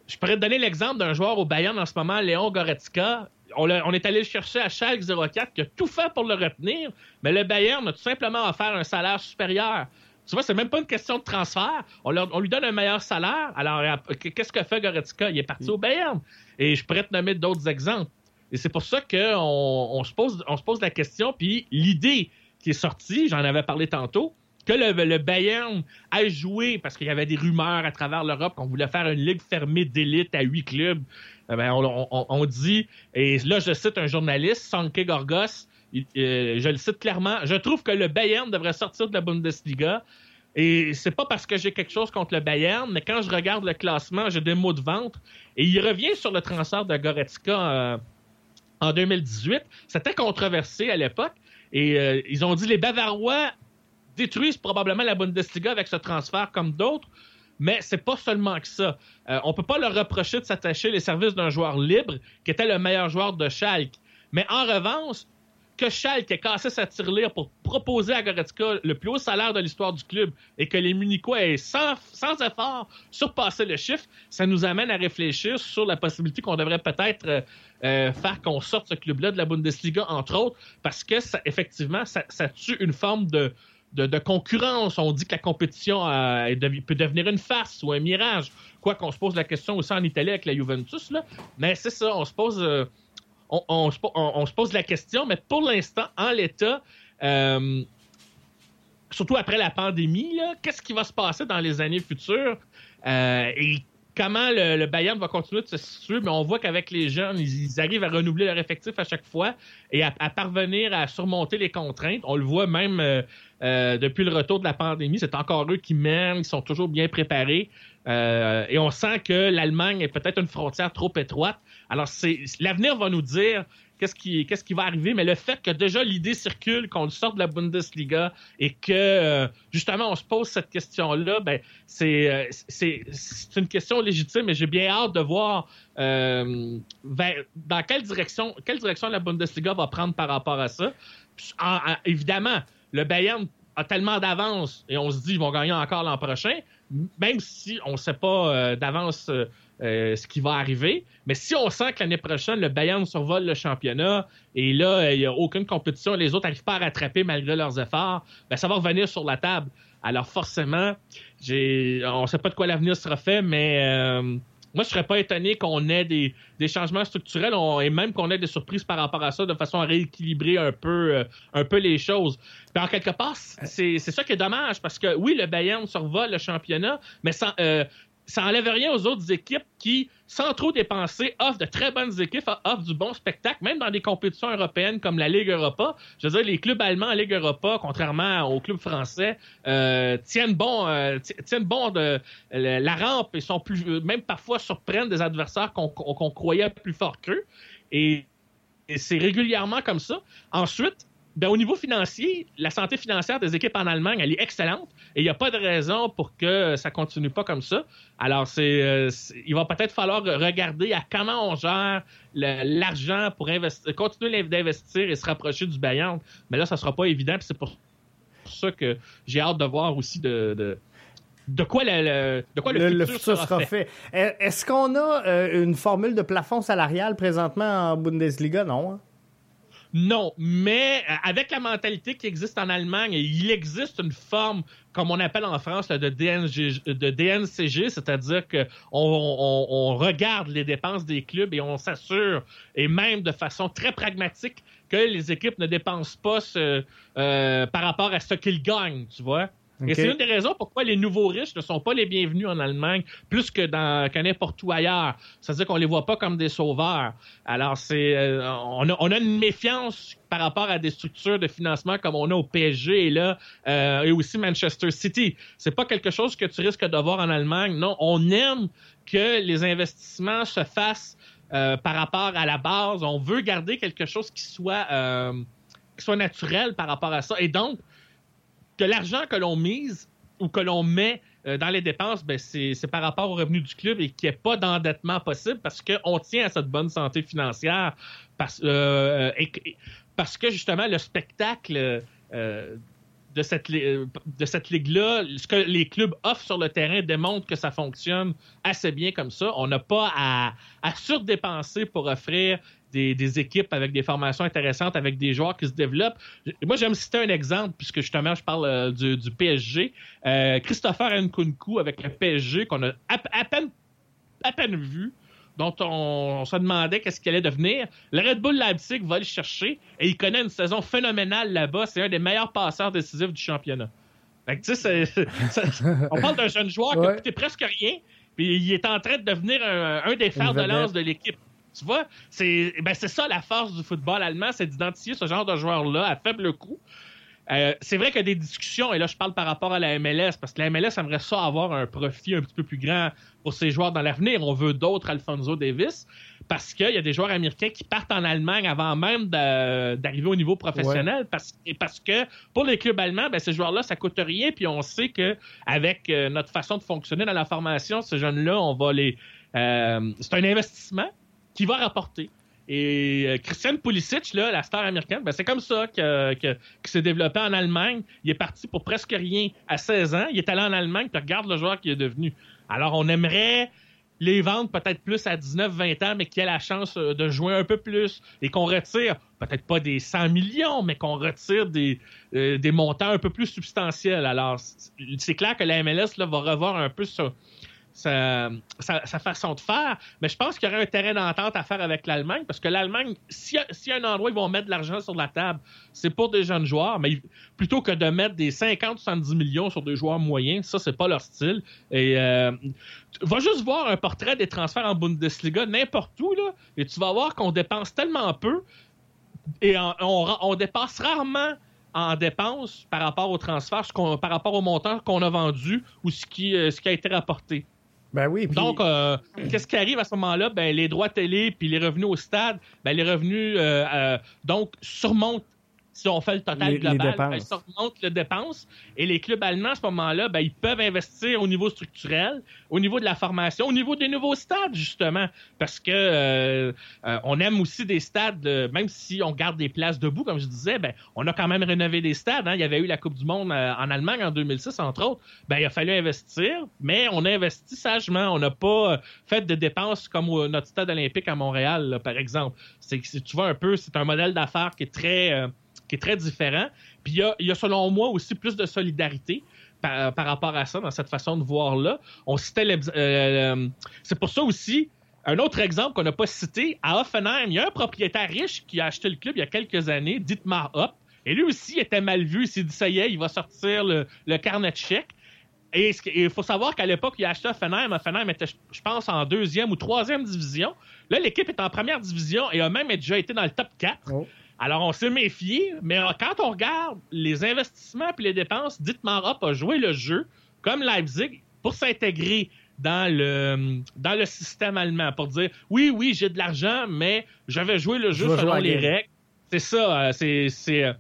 je pourrais donner l'exemple d'un joueur au Bayern en ce moment, Léon Goretzka. On est allé le chercher à Schalke 04 qui a tout fait pour le retenir, mais le Bayern a tout simplement offert un salaire supérieur. Tu vois, c'est même pas une question de transfert. On, leur- on lui donne un meilleur salaire. Alors, euh, qu'est-ce que fait Goretzka? Il est parti au Bayern. Et je pourrais te nommer d'autres exemples. Et c'est pour ça qu'on on se, pose, on se pose la question. Puis l'idée qui est sortie, j'en avais parlé tantôt, que le, Bayern a joué, parce qu'il y avait des rumeurs à travers l'Europe qu'on voulait faire une ligue fermée d'élite à huit clubs. Eh ben, on, on- on dit, et là je cite un journaliste, Sanke Gorgos, euh, je le cite clairement, je trouve que le Bayern devrait sortir de la Bundesliga. Et c'est pas parce que j'ai quelque chose contre le Bayern, mais quand je regarde le classement, j'ai des mots de ventre. Et il revient sur le transfert de Goretzka euh, en 2018. C'était controversé à l'époque. Et euh, ils ont dit les Bavarois détruisent probablement la Bundesliga avec ce transfert comme d'autres. Mais c'est pas seulement que ça. Euh, on peut pas leur reprocher de s'attacher les services d'un joueur libre qui était le meilleur joueur de Schalke. Mais en revanche, que Schalke ait cassé sa tirelire pour proposer à Goretzka le plus haut salaire de l'histoire du club et que les Munichois aient sans, effort surpassé le chiffre, ça nous amène à réfléchir sur la possibilité qu'on devrait peut-être euh, euh, faire qu'on sorte ce club-là de la Bundesliga, entre autres, parce que ça, effectivement, ça, tue une forme de, concurrence. On dit que la compétition euh, peut devenir une farce ou un mirage. Quoi qu'on se pose la question aussi en Italie avec la Juventus, là. mais c'est ça, on se pose... on, se pose la question, mais pour l'instant, en l'état, euh, surtout après la pandémie, qu'est-ce qui va se passer dans les années futures? Euh, et comment le, Bayern va continuer de se situer? Mais on voit qu'avec les jeunes, ils, arrivent à renouveler leur effectif à chaque fois et à, à parvenir à surmonter les contraintes. On le voit même euh, depuis le retour de la pandémie. C'est encore eux qui mènent, ils sont toujours bien préparés. et on sent que l'Allemagne est peut-être une frontière trop étroite. Alors, l'avenir va nous dire qu'est-ce qui, va arriver, mais le fait que déjà l'idée circule qu'on sorte de la Bundesliga et que euh, justement on se pose cette question-là, ben c'est, euh, c'est, c'est une question légitime et j'ai bien hâte de voir euh, dans quelle direction la Bundesliga va prendre par rapport à ça. évidemment, le Bayern a tellement d'avance et on se dit qu'ils vont gagner encore l'an prochain, même si on ne sait pas d'avance euh, ce qui va arriver. Mais si on sent que l'année prochaine, le Bayern survole le championnat et là, il n'y a aucune compétition, les autres n'arrivent pas à rattraper malgré leurs efforts, ben, ça va revenir sur la table. Alors forcément, j'ai, on ne sait pas de quoi l'avenir sera fait, mais euh, moi, je serais pas étonné qu'on ait des, changements structurels et même qu'on ait des surprises par rapport à ça de façon à rééquilibrer un peu, euh, un peu les choses. Puis en quelque part, c'est, ça qui est dommage parce que oui, le Bayern survole le championnat, mais sans, ça enlève rien aux autres équipes qui, sans trop dépenser, offrent de très bonnes équipes, offrent du bon spectacle, même dans des compétitions européennes comme la Ligue Europa. Je veux dire, les clubs allemands en Ligue Europa, contrairement aux clubs français, euh, tiennent bon, euh, tiennent bon de la rampe et sont plus, même parfois surprennent des adversaires qu'on croyait plus forts qu'eux. Et, et c'est régulièrement comme ça. Ensuite, ben, au niveau financier, la santé financière des équipes en Allemagne, elle est excellente et il n'y a pas de raison pour que ça continue pas comme ça. Alors, c'est, euh, il va peut-être falloir regarder à comment on gère l'argent pour investir, continuer d'investir et se rapprocher du Bayern. Mais là, ça sera pas évident. C'est pour ça que j'ai hâte de voir aussi de, de quoi le, de quoi le, futur, sera, fait. Est-ce qu'on a euh, une formule de plafond salarial présentement en Bundesliga? Non. Hein? Non, mais euh, avec la mentalité qui existe en Allemagne, il existe une forme, comme on appelle en France, de, de DNCG, c'est-à-dire qu'on on, regarde les dépenses des clubs et on s'assure, et même de façon très pragmatique, que les équipes ne dépensent pas euh, par rapport à ce qu'ils gagnent, tu vois? Et c'est une des raisons pourquoi les nouveaux riches ne sont pas les bienvenus en Allemagne plus que dans n'importe où ailleurs. C'est-à-dire qu'on les voit pas comme des sauveurs. Alors c'est euh, on, a, on, a, une méfiance par rapport à des structures de financement comme on a au PSG et là euh, et aussi Manchester City. C'est pas quelque chose que tu risques de voir en Allemagne. Non, on aime que les investissements se fassent euh, par rapport à la base. On veut garder quelque chose qui soit qui soit naturel par rapport à ça. Et donc que l'argent que l'on mise ou que l'on met euh, dans les dépenses, ben c'est par rapport au revenu du club et qu'il n'y ait pas d'endettement possible parce qu'on tient à cette bonne santé financière parce, euh, parce que justement le spectacle euh, de cette, de cette ligue-là, ce que les clubs offrent sur le terrain démontre que ça fonctionne assez bien comme ça. On n'a pas à, à surdépenser pour offrir des, équipes avec des formations intéressantes, avec des joueurs qui se développent. Moi, j'aime citer un exemple, puisque justement, je parle euh, du, PSG. Euh, Christopher Nkunku avec le PSG, qu'on a à, peine, à peine vu, dont on, se demandait qu'est-ce qu'il allait devenir. Le Red Bull Leipzig va le chercher et il connaît une saison phénoménale là-bas. C'est un des meilleurs passeurs décisifs du championnat. on parle d'un jeune joueur qui a coûté presque rien, puis il est en train de devenir un des fers de lance de l'équipe. Tu vois, c'est ben c'est ça la force du football allemand, c'est d'identifier ce genre de joueurs-là à faible coût. Euh, c'est vrai qu'il y a des discussions, et là je parle par rapport à la MLS, parce que la MLS aimerait ça avoir un profit un petit peu plus grand pour ses joueurs dans l'avenir. On veut d'autres Alfonso Davis, parce qu'il y a des joueurs américains qui partent en Allemagne avant même d'arriver au niveau professionnel, parce, et parce que pour les clubs allemands, ben, ces joueurs-là, ça coûte rien, puis on sait que avec euh, notre façon de fonctionner dans la formation, ces jeunes-là, on va les... Euh, c'est un investissement, qui va rapporter. Et euh, Christian Pulisic, là, la star américaine, ben, c'est comme ça que, que, s'est développé en Allemagne. Il est parti pour presque rien à 16 ans. Il est allé en Allemagne, puis regarde le joueur qu'il est devenu. Alors, on aimerait les vendre peut-être plus à 19-20 ans, mais qu'il ait la chance euh, de jouer un peu plus et qu'on retire, peut-être pas des 100 millions, mais qu'on retire des, euh, des montants un peu plus substantiels. Alors, c'est clair que la MLS là, va revoir un peu ça sa, façon de faire. Mais je pense qu'il y aurait un terrain d'entente à faire avec l'Allemagne parce que l'Allemagne, s'il y, a un endroit où ils vont mettre de l'argent sur la table, c'est pour des jeunes joueurs, mais plutôt que de mettre des 50-70 millions sur des joueurs moyens, ça, c'est pas leur style. Et euh, va juste voir un portrait des transferts en Bundesliga n'importe où, là, et tu vas voir qu'on dépense tellement peu et on, on dépasse rarement en dépenses par rapport au transfert, par rapport au montant qu'on a vendu ou ce qui, euh, ce qui a été rapporté. Ben oui. Donc, euh, qu'est-ce qui arrive à ce moment-là? Ben, les droits télé puis les revenus au stade, ben, les revenus euh, euh, donc surmontent, si on fait le total Les- les global, dépenses. ben, surmontent les dépenses. Et les clubs allemands, à ce moment-là, ben, ils peuvent investir au niveau structurel, au niveau de la formation, au niveau des nouveaux stades, justement. Parce que euh, euh, on aime aussi des stades, euh, même si on garde des places debout, comme je disais, ben, on a quand même rénové des stades. hein. Il y avait eu la Coupe du Monde en Allemagne en 2006, entre autres. Ben, il a fallu investir, mais on a investi sagement. On n'a pas fait de dépenses comme notre stade olympique à Montréal, là, par exemple. C'est, tu vois un peu, c'est un modèle d'affaires qui est très, qui est très différent. Puis il y a, selon moi, aussi plus de solidarité. Par, rapport à ça, dans cette façon de voir-là. On citait euh, euh, c'est pour ça aussi, un autre exemple qu'on n'a pas cité, à Offenheim, il y a un propriétaire riche qui a acheté le club il y a quelques années, Dietmar Hopp, et lui aussi était mal vu. Il s'est dit, ça y est, il va sortir le, carnet de chèques. Et il faut savoir qu'à l'époque, il a acheté Offenheim. Offenheim était, je pense, en deuxième ou troisième division. Là, l'équipe est en première division et a même déjà été dans le top 4. Oh. Alors, on s'est méfié, mais quand on regarde les investissements et les dépenses, Dietmar Hopp a joué le jeu comme Leipzig pour s'intégrer dans le, dans le système allemand, pour dire oui, oui, j'ai de l'argent, mais je vais jouer le Je jeu selon les règles. C'est ça, euh, c'est. c'est euh,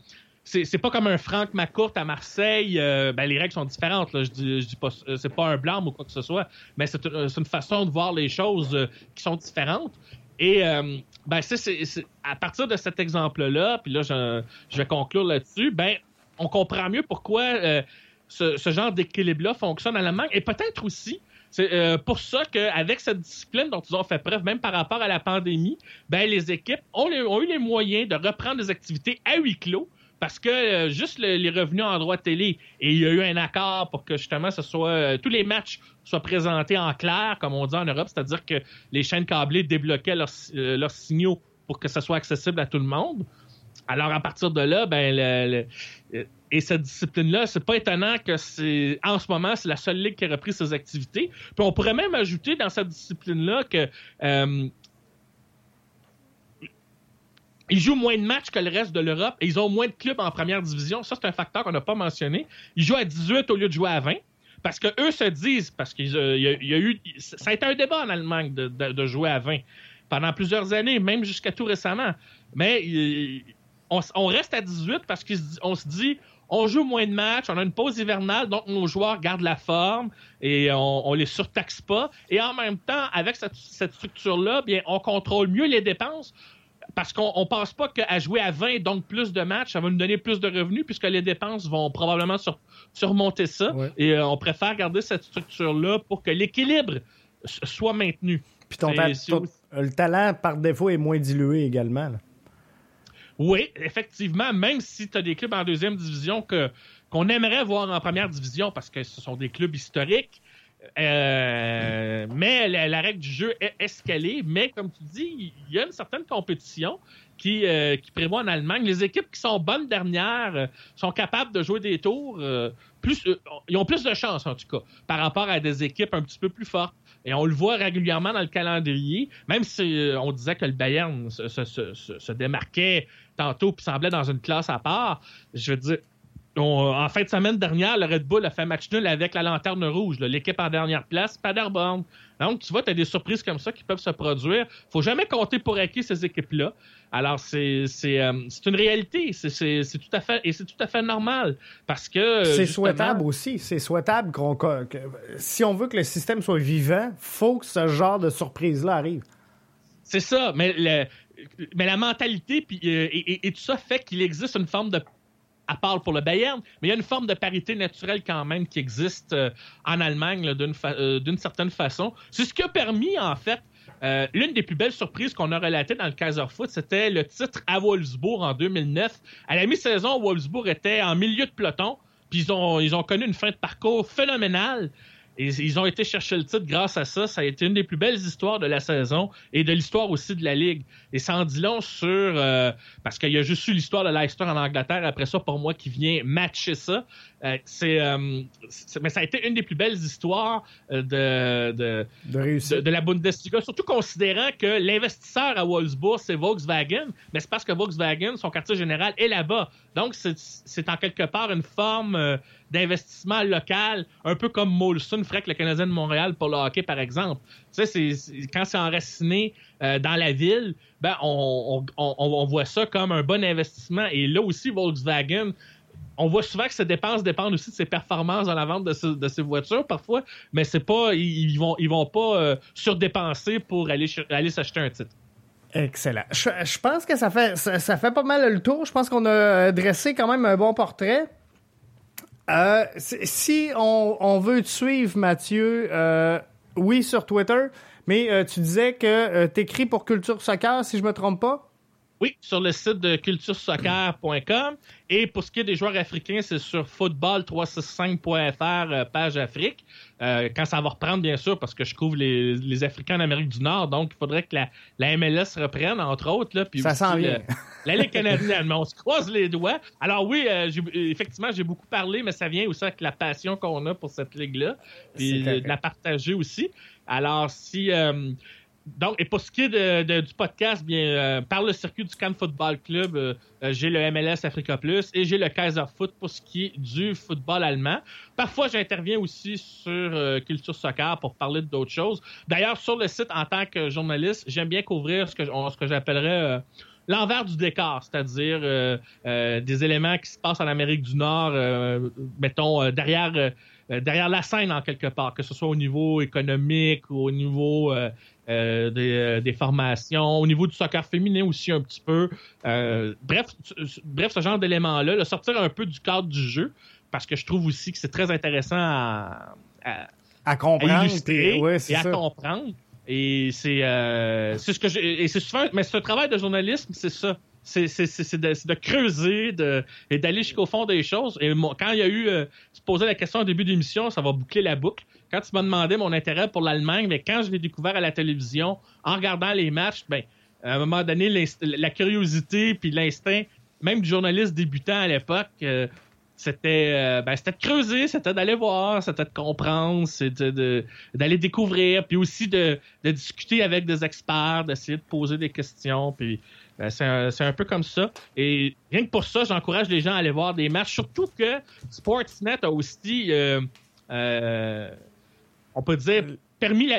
c'est c'est pas comme un Franck McCourt à Marseille. euh, ben, les règles sont différentes. Là. Je dis, je dis pas, c'est pas un blâme ou quoi que ce soit, mais c'est une, c'est une façon de voir les choses euh, qui sont différentes. Et euh, ben, c'est, c'est- à partir de cet exemple-là, puis là, je, vais conclure là-dessus, ben, on comprend mieux pourquoi euh, ce, genre d'équilibre-là fonctionne en Allemagne. Et peut-être aussi, c'est euh, pour ça qu'avec cette discipline dont ils ont fait preuve, même par rapport à la pandémie, ben, les équipes ont, eu les moyens de reprendre des activités à huis clos parce que euh, juste le- les revenus en droit télé, et il y a eu un accord pour que justement ce soit tous les matchs soient présentés en clair, comme on dit en Europe, c'est-à-dire que les chaînes câblées débloquaient leurs, euh, signaux pour que ce soit accessible à tout le monde. Alors à partir de là, ben le- le- et cette discipline-là, c'est pas étonnant que c'est en ce moment c'est la seule ligue qui a repris ses activités. Puis on pourrait même ajouter dans cette discipline-là que euh, ils jouent moins de matchs que le reste de l'Europe et ils ont moins de clubs en première division. Ça, c'est un facteur qu'on n'a pas mentionné. Ils jouent à 18 au lieu de jouer à 20. Parce que eux se disent, parce qu'il y, a- eu. Ça a été un débat en Allemagne de, jouer à 20 pendant plusieurs années, même jusqu'à tout récemment. Mais on, reste à 18 parce qu'on se dit, on joue moins de matchs, on a une pause hivernale, donc nos joueurs gardent la forme et on, on les surtaxe pas. Et en même temps, avec cette, cette structure-là, bien, on contrôle mieux les dépenses parce qu'on ne pense pas qu'à jouer à 20, donc plus de matchs, ça va nous donner plus de revenus puisque les dépenses vont probablement sur- surmonter ça. Et euh, on préfère garder cette structure-là pour que l'équilibre soit maintenu. Puis ton ta- ton- le talent, par défaut, est moins dilué également. là. Oui, effectivement, même si tu as des clubs en deuxième division que qu'on aimerait voir en première division parce que ce sont des clubs historiques, euh, mais la, règle du jeu est escalée. Mais comme tu dis, il y a une certaine compétition qui, euh, prévoit en Allemagne. Les équipes qui sont bonnes dernières euh, sont capables de jouer des tours. plus, ils ont plus de chance, en tout cas, par rapport à des équipes un petit peu plus fortes. Et on le voit régulièrement dans le calendrier, même si on disait que le Bayern se- se démarquait tantôt puis semblait dans une classe à part. Je veux dire, on- en fin de semaine dernière, le Red Bull a fait match nul avec la lanterne rouge, l'équipe en dernière place, Paderborn. Donc, tu vois, tu as des surprises comme ça qui peuvent se produire. faut jamais compter pour acquis ces équipes-là. Alors, c'est euh, une réalité. C'est- tout à fait et c'est tout à fait normal parce que euh, C'est justement- souhaitable aussi. C'est souhaitable qu'on. que- que- si on veut que le système soit vivant, faut que ce genre de surprise-là arrive. C'est ça, mais, le- mais la mentalité puis, euh, et, et- et tout ça fait qu'il existe une forme de. À part pour le Bayern, mais il y a une forme de parité naturelle quand même qui existe euh, en Allemagne euh, d'une certaine façon. C'est ce qui a permis, en fait, euh, l'une des plus belles surprises qu'on a relatées dans le Kaiser Foot, c'était le titre à Wolfsburg en 2009. À la mi-saison, Wolfsburg était en milieu de peloton, puis ils ont connu une fin de parcours phénoménale. Ils ont été chercher le titre grâce à ça. Ça a été une des plus belles histoires de la saison et de l'histoire aussi de la Ligue. Et ça en dit long sur... Euh, parce qu'il y a juste eu l'histoire de Leicester en Angleterre. Après ça, pour moi, qui vient matcher ça. Euh, c'est, mais ça a été une des plus belles histoires de, de, de, de, la Bundesliga, surtout considérant que l'investisseur à Wolfsburg, c'est Volkswagen, mais c'est parce que Volkswagen, son quartier général est là-bas. Donc, c'est en quelque part une forme d'investissement local, un peu comme Molson ferait que le Canadien de Montréal pour le hockey, par exemple. Tu sais, quand c'est enraciné euh, dans la ville, ben, on, on, on, voit ça comme un bon investissement. Et là aussi, Volkswagen, on voit souvent que ses dépenses dépendent aussi de ses performances dans la vente de, de ses voitures parfois, mais c'est pas ils, vont ils vont pas euh, surdépenser pour aller aller s'acheter un titre. Excellent. Je, pense que ça fait ça, fait pas mal le tour. Je pense qu'on a dressé quand même un bon portrait. Euh, si on, veut te suivre, Mathieu, euh, oui, sur Twitter, mais euh, tu disais que tu écris pour Culture Soccer, si je me trompe pas? Oui, sur le site de culturesoccer.com. Et pour ce qui est des joueurs africains, c'est sur football365.fr, euh, page Afrique. Euh, quand ça va reprendre, bien sûr, parce que je couvre les, Africains en Amérique du Nord, donc il faudrait que la, la MLS reprenne, entre autres. Là, puis ça s'en vient. la Ligue canadienne, mais on se croise les doigts. Alors oui, euh, effectivement, j'ai beaucoup parlé, mais ça vient aussi avec la passion qu'on a pour cette ligue-là, puis de la partager aussi. Alors, si donc, et pour ce qui est du podcast, bien, euh, par le circuit du Cannes Football Club, euh, euh, j'ai le MLS Africa Plus et j'ai le Kaiser Foot pour ce qui est du football allemand. Parfois, j'interviens aussi sur Culture Soccer pour parler d'autres choses. D'ailleurs, sur le site, en tant que journaliste, j'aime bien couvrir ce que, ce que j'appellerais l'envers du décor, c'est-à-dire des éléments qui se passent en Amérique du Nord, mettons, derrière derrière la scène en quelque part, que ce soit au niveau économique ou au niveau euh, euh, des, formations, au niveau du soccer féminin aussi un petit peu. Euh, bref, bref, ce genre d'éléments-là, sortir un peu du cadre du jeu, parce que je trouve aussi que c'est très intéressant à, à, comprendre et, à comprendre. Et c'est ce que j'ai. Et c'est souvent. Mais ce travail de journalisme, c'est ça. C'est de, creuser et d'aller jusqu'au fond des choses. Et quand il y a eu. tu posais la question au début de l'émission, ça va boucler la boucle quand tu m'as demandé mon intérêt pour l'Allemagne, mais quand je l'ai découvert à la télévision, en regardant les matchs, ben, à un moment donné, la curiosité puis l'instinct, même du journaliste débutant à l'époque, euh, c'était euh, ben, c'était de creuser, c'était d'aller voir, c'était de comprendre, c'était d'aller découvrir, puis aussi de, discuter avec des experts, d'essayer de poser des questions, puis ben, c'est un, peu comme ça. Et rien que pour ça, j'encourage les gens à aller voir des matchs, surtout que Sportsnet a aussi euh, on peut dire, permis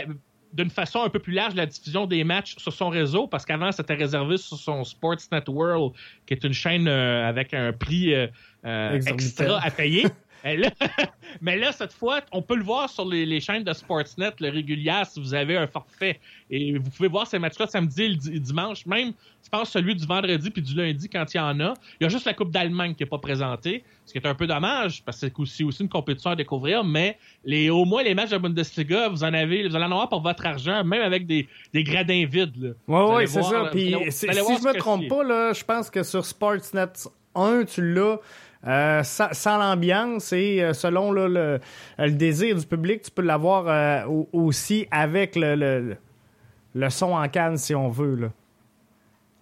d'une façon un peu plus large la diffusion des matchs sur son réseau, parce qu'avant, c'était réservé sur son Sportsnet World, qui est une chaîne euh, avec un prix euh, extra à payer. mais là, cette fois, on peut le voir sur les, chaînes de Sportsnet, le régulier, si vous avez un forfait. Et vous pouvez voir ces matchs-là samedi et dimanche. Même, je pense, celui du vendredi puis du lundi quand il y en a. Il y a juste la Coupe d'Allemagne qui n'est pas présentée, ce qui est un peu dommage, parce que c'est aussi, aussi une compétition à découvrir. Mais les, au moins, les matchs de Bundesliga, vous en avez, vous allez en avoir pour votre argent, même avec des, gradins vides. Oui, oui, c'est ça. Puis, si, je me trompe pas, là, je pense que sur Sportsnet 1, tu l'as. Euh, sans, l'ambiance et euh, selon le, désir du public, tu peux l'avoir euh, aussi avec le, le, son en canne, si on veut.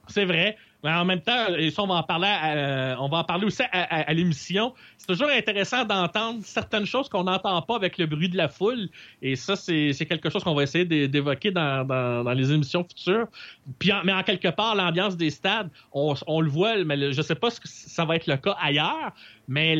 C'est vrai. Mais en même temps, et ça, on va en parler, on va en parler aussi à, l'émission. C'est toujours intéressant d'entendre certaines choses qu'on n'entend pas avec le bruit de la foule. Et ça, c'est quelque chose qu'on va essayer d'évoquer dans, dans, les émissions futures. Puis, mais en quelque part, l'ambiance des stades, on, on, le voit, mais je sais pas si ça va être le cas ailleurs, mais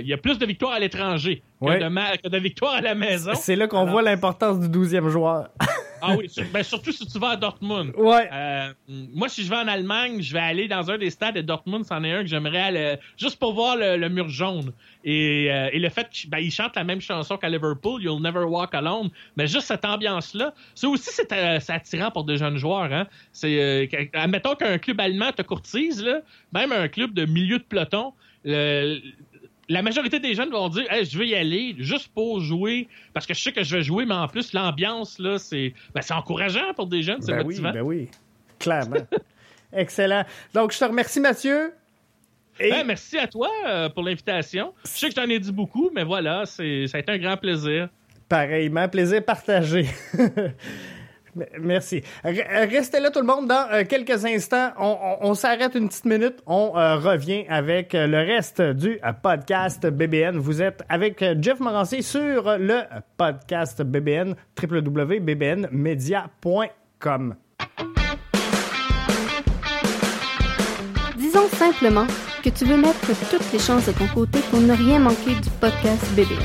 il y a plus de victoires à l'étranger que, de victoires à la maison. C'est là qu'on voit l'importance du 12e joueur. ah oui, ben, surtout si tu vas à Dortmund. Ouais. Euh, moi, si je vais en Allemagne, je vais aller dans un des stades de Dortmund, c'en est un que j'aimerais aller, juste pour voir le, mur jaune. Et, euh, et le fait qu'ils ben, chantent la même chanson qu'à Liverpool, You'll Never Walk Alone, mais juste cette ambiance-là, c'est aussi c'est, euh, attirant pour des jeunes joueurs. Hein. C'est, admettons qu'un club allemand te courtise, là, même un club de milieu de peloton, le, la majorité des jeunes vont dire je veux y aller juste pour jouer parce que je sais que je vais jouer mais en plus l'ambiance là c'est ben, c'est encourageant pour des jeunes c'est ben motivant. Oui, ben oui, clairement. Excellent. Donc je te remercie Mathieu. Et... Ben, merci à toi euh, pour l'invitation. Je sais que je t'en ai dit beaucoup mais voilà, c'est ça a été un grand plaisir. Pareillement, plaisir partagé. Merci. Restez là tout le monde. Dans euh, quelques instants, on, s'arrête une petite minute. On euh, revient avec euh, le reste du podcast BBN. Vous êtes avec Jeff Morancy sur le podcast BBN, www.bbnmedia.com. Disons simplement que tu veux mettre toutes les chances de ton côté pour ne rien manquer du podcast BBN,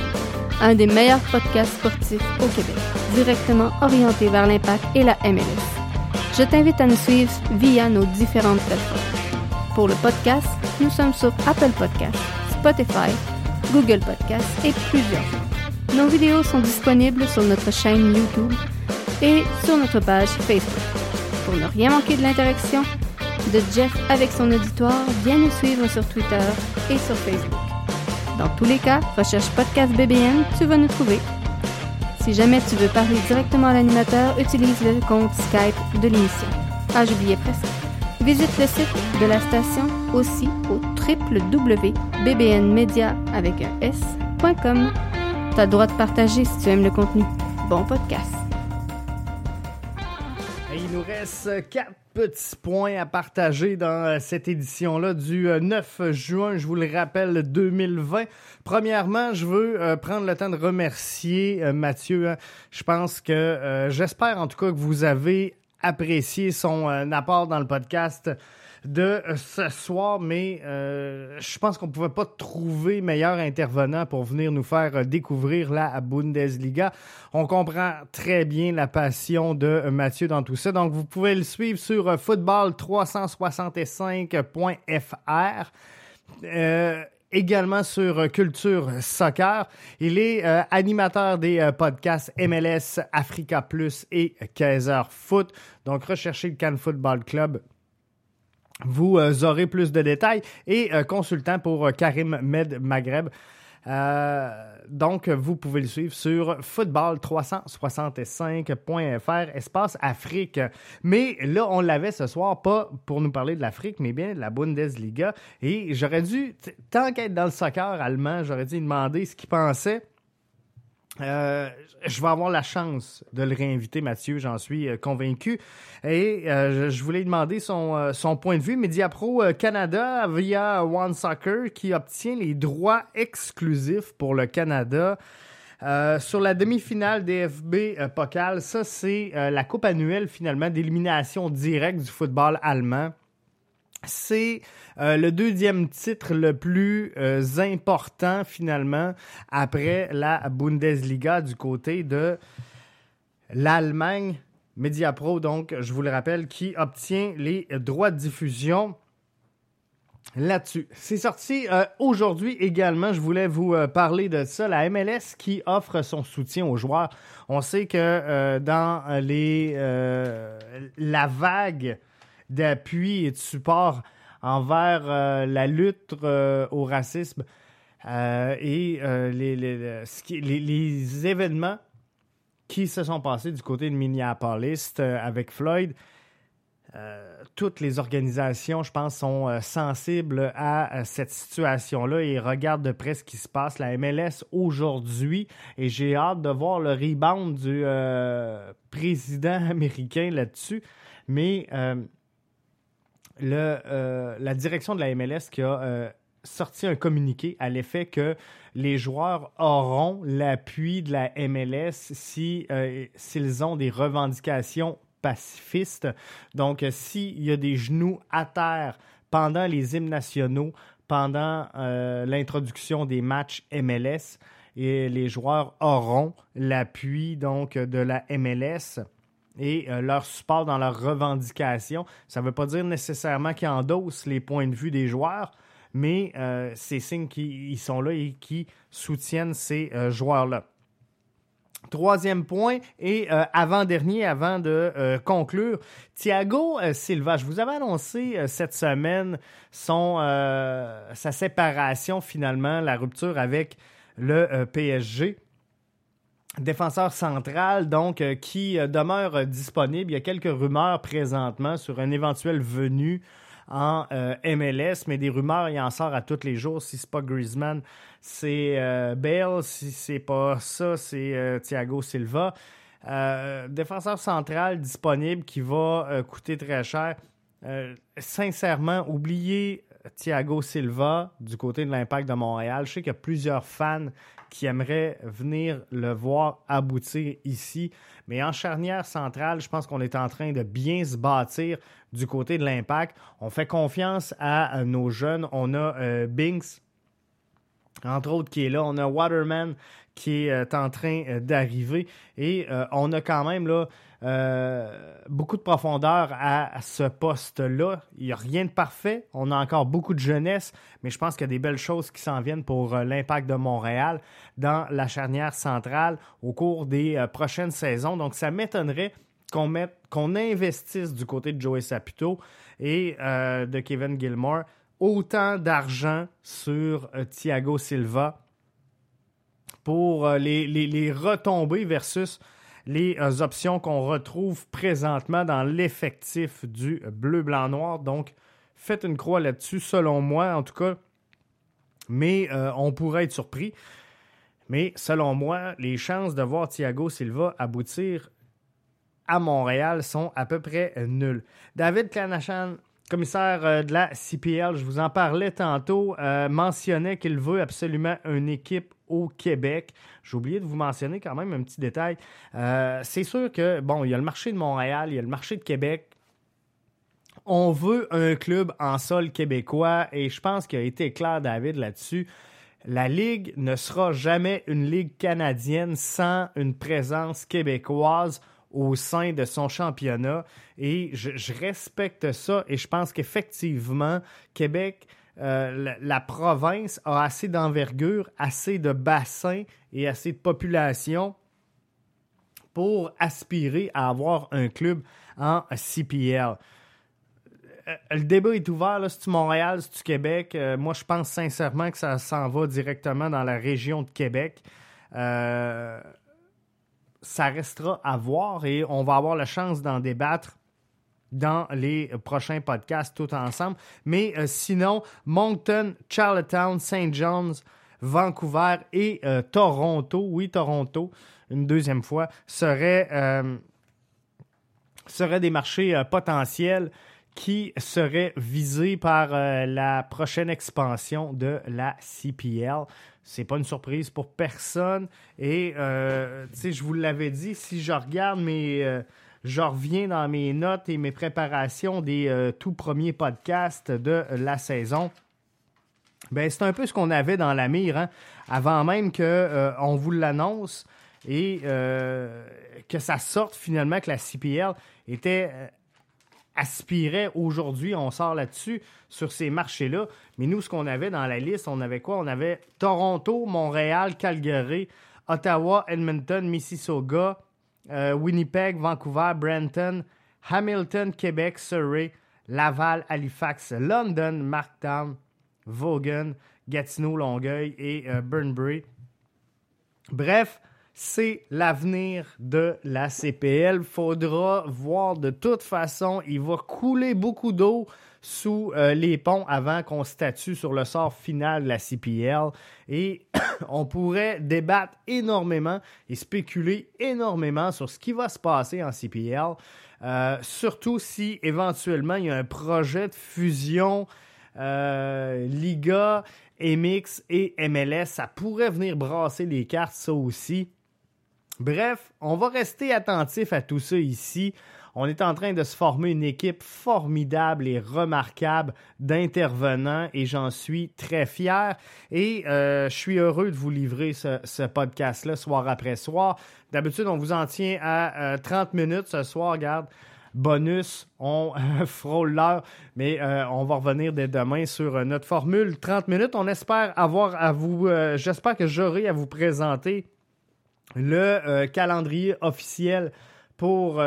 un des meilleurs podcasts sportifs au Québec directement orienté vers l'impact et la MLS. Je t'invite à nous suivre via nos différentes plateformes. Pour le podcast, nous sommes sur Apple Podcasts, Spotify, Google Podcasts et plusieurs Nos vidéos sont disponibles sur notre chaîne YouTube et sur notre page Facebook. Pour ne rien manquer de l'interaction de Jeff avec son auditoire, viens nous suivre sur Twitter et sur Facebook. Dans tous les cas, recherche Podcast BBN, tu vas nous trouver si jamais tu veux parler directement à l'animateur, utilise le compte Skype de l'émission. Ah, j'oubliais presque. Visite le site de la station aussi au www.bbnmedia avec un s.com. T'as droit de partager si tu aimes le contenu. Bon podcast. il nous reste quatre petits points à partager dans euh, cette édition-là du 9 euh, juin, je vous le rappelle, 2020. Premièrement, je veux euh, prendre le temps de remercier Mathieu. Hein. Je pense que, j'espère en tout cas que vous avez apprécié son apport dans le podcast de ce soir, mais euh, je pense qu'on ne pouvait pas trouver meilleur intervenant pour venir nous faire découvrir la Bundesliga. On comprend très bien la passion de Mathieu dans tout ça. Donc, vous pouvez le suivre sur football365.fr. Euh, également sur Culture Soccer. Il est euh, animateur des podcasts MLS, Africa Plus et Kaiser Foot. Donc, recherchez le Cannes Football Club vous euh, aurez plus de détails. Et euh, consultant pour euh, Karim Med Maghreb. donc, vous pouvez le suivre sur football365.fr, espace Afrique. Mais là, on l'avait ce soir, pas pour nous parler de l'Afrique, mais bien de la Bundesliga. Et j'aurais dû, tant qu'être dans le soccer allemand, j'aurais dû demander ce qu'il pensait euh, je vais avoir la chance de le réinviter, Mathieu, j'en suis euh, convaincu. Et euh, je voulais demander son, son point de vue. Mediapro Canada via One Soccer qui obtient les droits exclusifs pour le Canada. sur la demi-finale des FB Pokal, ça c'est la coupe annuelle finalement d'élimination directe du football allemand. C'est euh, le deuxième titre le plus euh, important finalement après la Bundesliga du côté de l'Allemagne. Mediapro, donc, je vous le rappelle, qui obtient les droits de diffusion là-dessus. C'est sorti euh, aujourd'hui également. Je voulais vous parler de ça. La MLS qui offre son soutien aux joueurs. On sait que dans les la vague d'appui et de support envers euh, la lutte euh, au racisme euh, et les, les, événements qui se sont passés du côté de Minneapolis avec Floyd. toutes les organisations, je pense, sont sensibles à cette situation-là et regardent de près ce qui se passe. La MLS aujourd'hui, et j'ai hâte de voir le rebound du président américain là-dessus. Mais le, euh, la direction de la MLS qui a euh, sorti un communiqué à l'effet que les joueurs auront l'appui de la MLS si euh, s'ils ont des revendications pacifistes. Donc, s'il y a des genoux à terre pendant les hymnes nationaux, pendant l'introduction des matchs MLS, et les joueurs auront l'appui donc de la MLS et euh, leur support dans leurs revendications. Ça ne veut pas dire nécessairement qu'ils endossent les points de vue des joueurs, mais euh, c'est signe qu'ils sont là et qui soutiennent ces euh, joueurs-là. Troisième point et avant-dernier, avant de conclure, Thiago Silva, je vous avais annoncé cette semaine sa séparation finalement, la rupture avec le PSG défenseur central, donc, euh, qui euh, demeure disponible. Il y a quelques rumeurs présentement sur un éventuel venu en MLS, mais des rumeurs, il en sort à tous les jours. Si c'est pas Griezmann, c'est Bale. Si c'est pas ça, c'est Thiago Silva. défenseur central disponible qui va coûter très cher. sincèrement, oubliez Thiago Silva du côté de l'Impact de Montréal. Je sais qu'il y a plusieurs fans qui aimeraient venir le voir aboutir ici. Mais en charnière centrale, je pense qu'on est en train de bien se bâtir du côté de l'Impact. On fait confiance à nos jeunes. On a euh, Binks, entre autres, qui est là. On a Waterman qui est euh, en train euh, d'arriver. Et on a quand même là euh, beaucoup de profondeur à, ce poste-là. Il n'y a rien de parfait. On a encore beaucoup de jeunesse, mais je pense qu'il y a des belles choses qui s'en viennent pour euh, l'impact de Montréal dans la charnière centrale au cours des euh, prochaines saisons. Donc, ça m'étonnerait qu'on investisse du côté de Joey Saputo et de Kevin Gilmore autant d'argent sur Thiago Silva pour les, les, les retombées versus les euh, options qu'on retrouve présentement dans l'effectif du bleu-blanc-noir. Donc, faites une croix là-dessus, selon moi, en tout cas. Mais euh, on pourrait être surpris. Mais selon moi, les chances de voir Thiago Silva aboutir à Montréal sont à peu près nulles. David Clanachan, commissaire euh, de la CPL, je vous en parlais tantôt, mentionnait qu'il veut absolument une équipe au Québec. J'ai oublié de vous mentionner quand même un petit détail. Euh, c'est sûr que, bon, il y a le marché de Montréal, il y a le marché de Québec. On veut un club en sol québécois et je pense qu'il a été clair, David, là-dessus. La Ligue ne sera jamais une Ligue canadienne sans une présence québécoise au sein de son championnat. Et je, je respecte ça et je pense qu'effectivement, Québec euh, la, province a assez d'envergure, assez de bassins et assez de population pour aspirer à avoir un club en CPL. Euh, le débat est ouvert, c'est-tu Montréal, c'est-tu Québec? Euh, moi, je pense sincèrement que ça s'en va directement dans la région de Québec. ça restera à voir et on va avoir la chance d'en débattre dans les prochains podcasts tout ensemble. Mais euh, sinon, Moncton, Charlottetown, St. John's, Vancouver et euh, Toronto, oui, Toronto, une deuxième fois, seraient, euh, seraient des marchés potentiels qui seraient visés par la prochaine expansion de la CPL. C'est pas une surprise pour personne. Et, tu sais, je vous l'avais dit, si je regarde mes je reviens dans mes notes et mes préparations des euh, tout premiers podcasts de la saison. Ben, c'est un peu ce qu'on avait dans la mire, hein. avant même qu'on euh, vous l'annonce et euh, que ça sorte finalement que la CPL était aspirait aujourd'hui, on sort là-dessus, sur ces marchés-là. Mais nous, ce qu'on avait dans la liste, on avait quoi? On avait Toronto, Montréal, Calgary, Ottawa, Edmonton, Mississauga, euh, Winnipeg, Vancouver, Brenton, Hamilton, Québec, Surrey, Laval, Halifax, London, Marktown, Vaughan, Gatineau, Longueuil et euh, Burnbury. Bref, c'est l'avenir de la CPL. Faudra voir de toute façon, il va couler beaucoup d'eau sous euh, les ponts avant qu'on statue sur le sort final de la CPL. Et on pourrait débattre énormément et spéculer énormément sur ce qui va se passer en CPL. Euh, surtout si éventuellement il y a un projet de fusion euh, Liga, MX et MLS. Ça pourrait venir brasser les cartes, ça aussi. Bref, on va rester attentif à tout ça ici. On est en train de se former une équipe formidable et remarquable d'intervenants et j'en suis très fier. Et euh, je suis heureux de vous livrer ce, podcast-là soir après soir. D'habitude, on vous en tient à 30 euh, minutes ce soir. Regarde, bonus, on frôle l'heure, mais euh, on va revenir dès demain sur notre formule 30 minutes. On espère avoir à vous, j'espère que j'aurai à vous présenter le calendrier officiel pour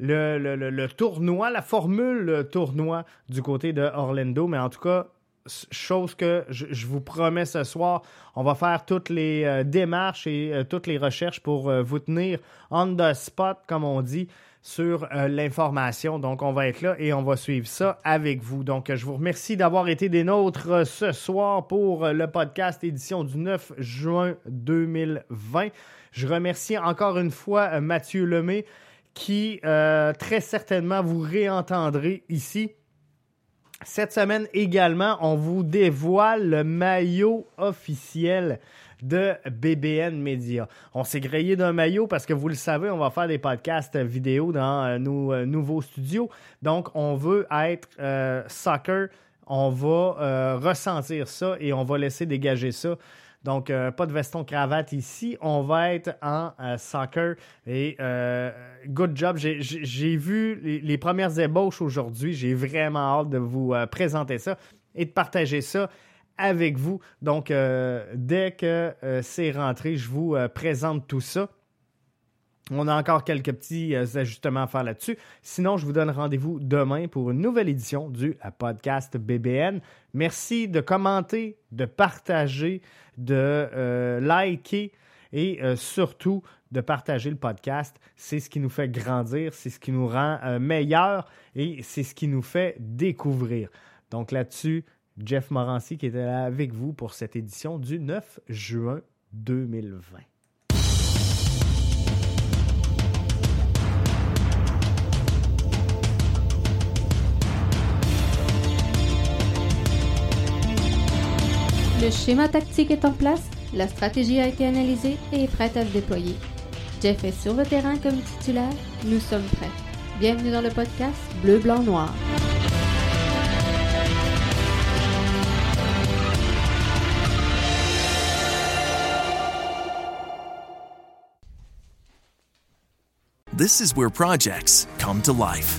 le, tournoi, la formule tournoi du côté de Orlando. Mais en tout cas, chose que je, vous promets ce soir, on va faire toutes les euh, démarches et euh, toutes les recherches pour euh, vous tenir on the spot, comme on dit, sur euh, l'information. Donc, on va être là et on va suivre ça avec vous. Donc, euh, je vous remercie d'avoir été des nôtres euh, ce soir pour euh, le podcast édition du 9 juin 2020. Je remercie encore une fois euh, Mathieu Lemay qui euh, très certainement vous réentendrez ici. Cette semaine également, on vous dévoile le maillot officiel de BBN Media. On s'est grillé d'un maillot parce que vous le savez, on va faire des podcasts vidéo dans euh, nos euh, nouveaux studios. Donc, on veut être euh, soccer. On va euh, ressentir ça et on va laisser dégager ça. Donc, euh, pas de veston cravate ici. On va être en euh, soccer. Et euh, good job. J'ai- vu les, premières ébauches aujourd'hui. J'ai vraiment hâte de vous présenter ça et de partager ça avec vous. Donc, dès que c'est rentré, je vous présente tout ça. On a encore quelques petits euh, ajustements à faire là-dessus. Sinon, je vous donne rendez-vous demain pour une nouvelle édition du euh, podcast BBN. Merci de commenter, de partager, de euh, liker et surtout de partager le podcast. C'est ce qui nous fait grandir, c'est ce qui nous rend meilleurs et c'est ce qui nous fait découvrir. Donc là-dessus, Jeff Morancy qui était là avec vous pour cette édition du 9 juin 2020. Le schéma tactique est en place, la stratégie a été analysée et est prête à se déployer. Jeff est sur le terrain comme titulaire, nous sommes prêts. Bienvenue dans le podcast Bleu, Blanc, Noir. This is where projects come to life.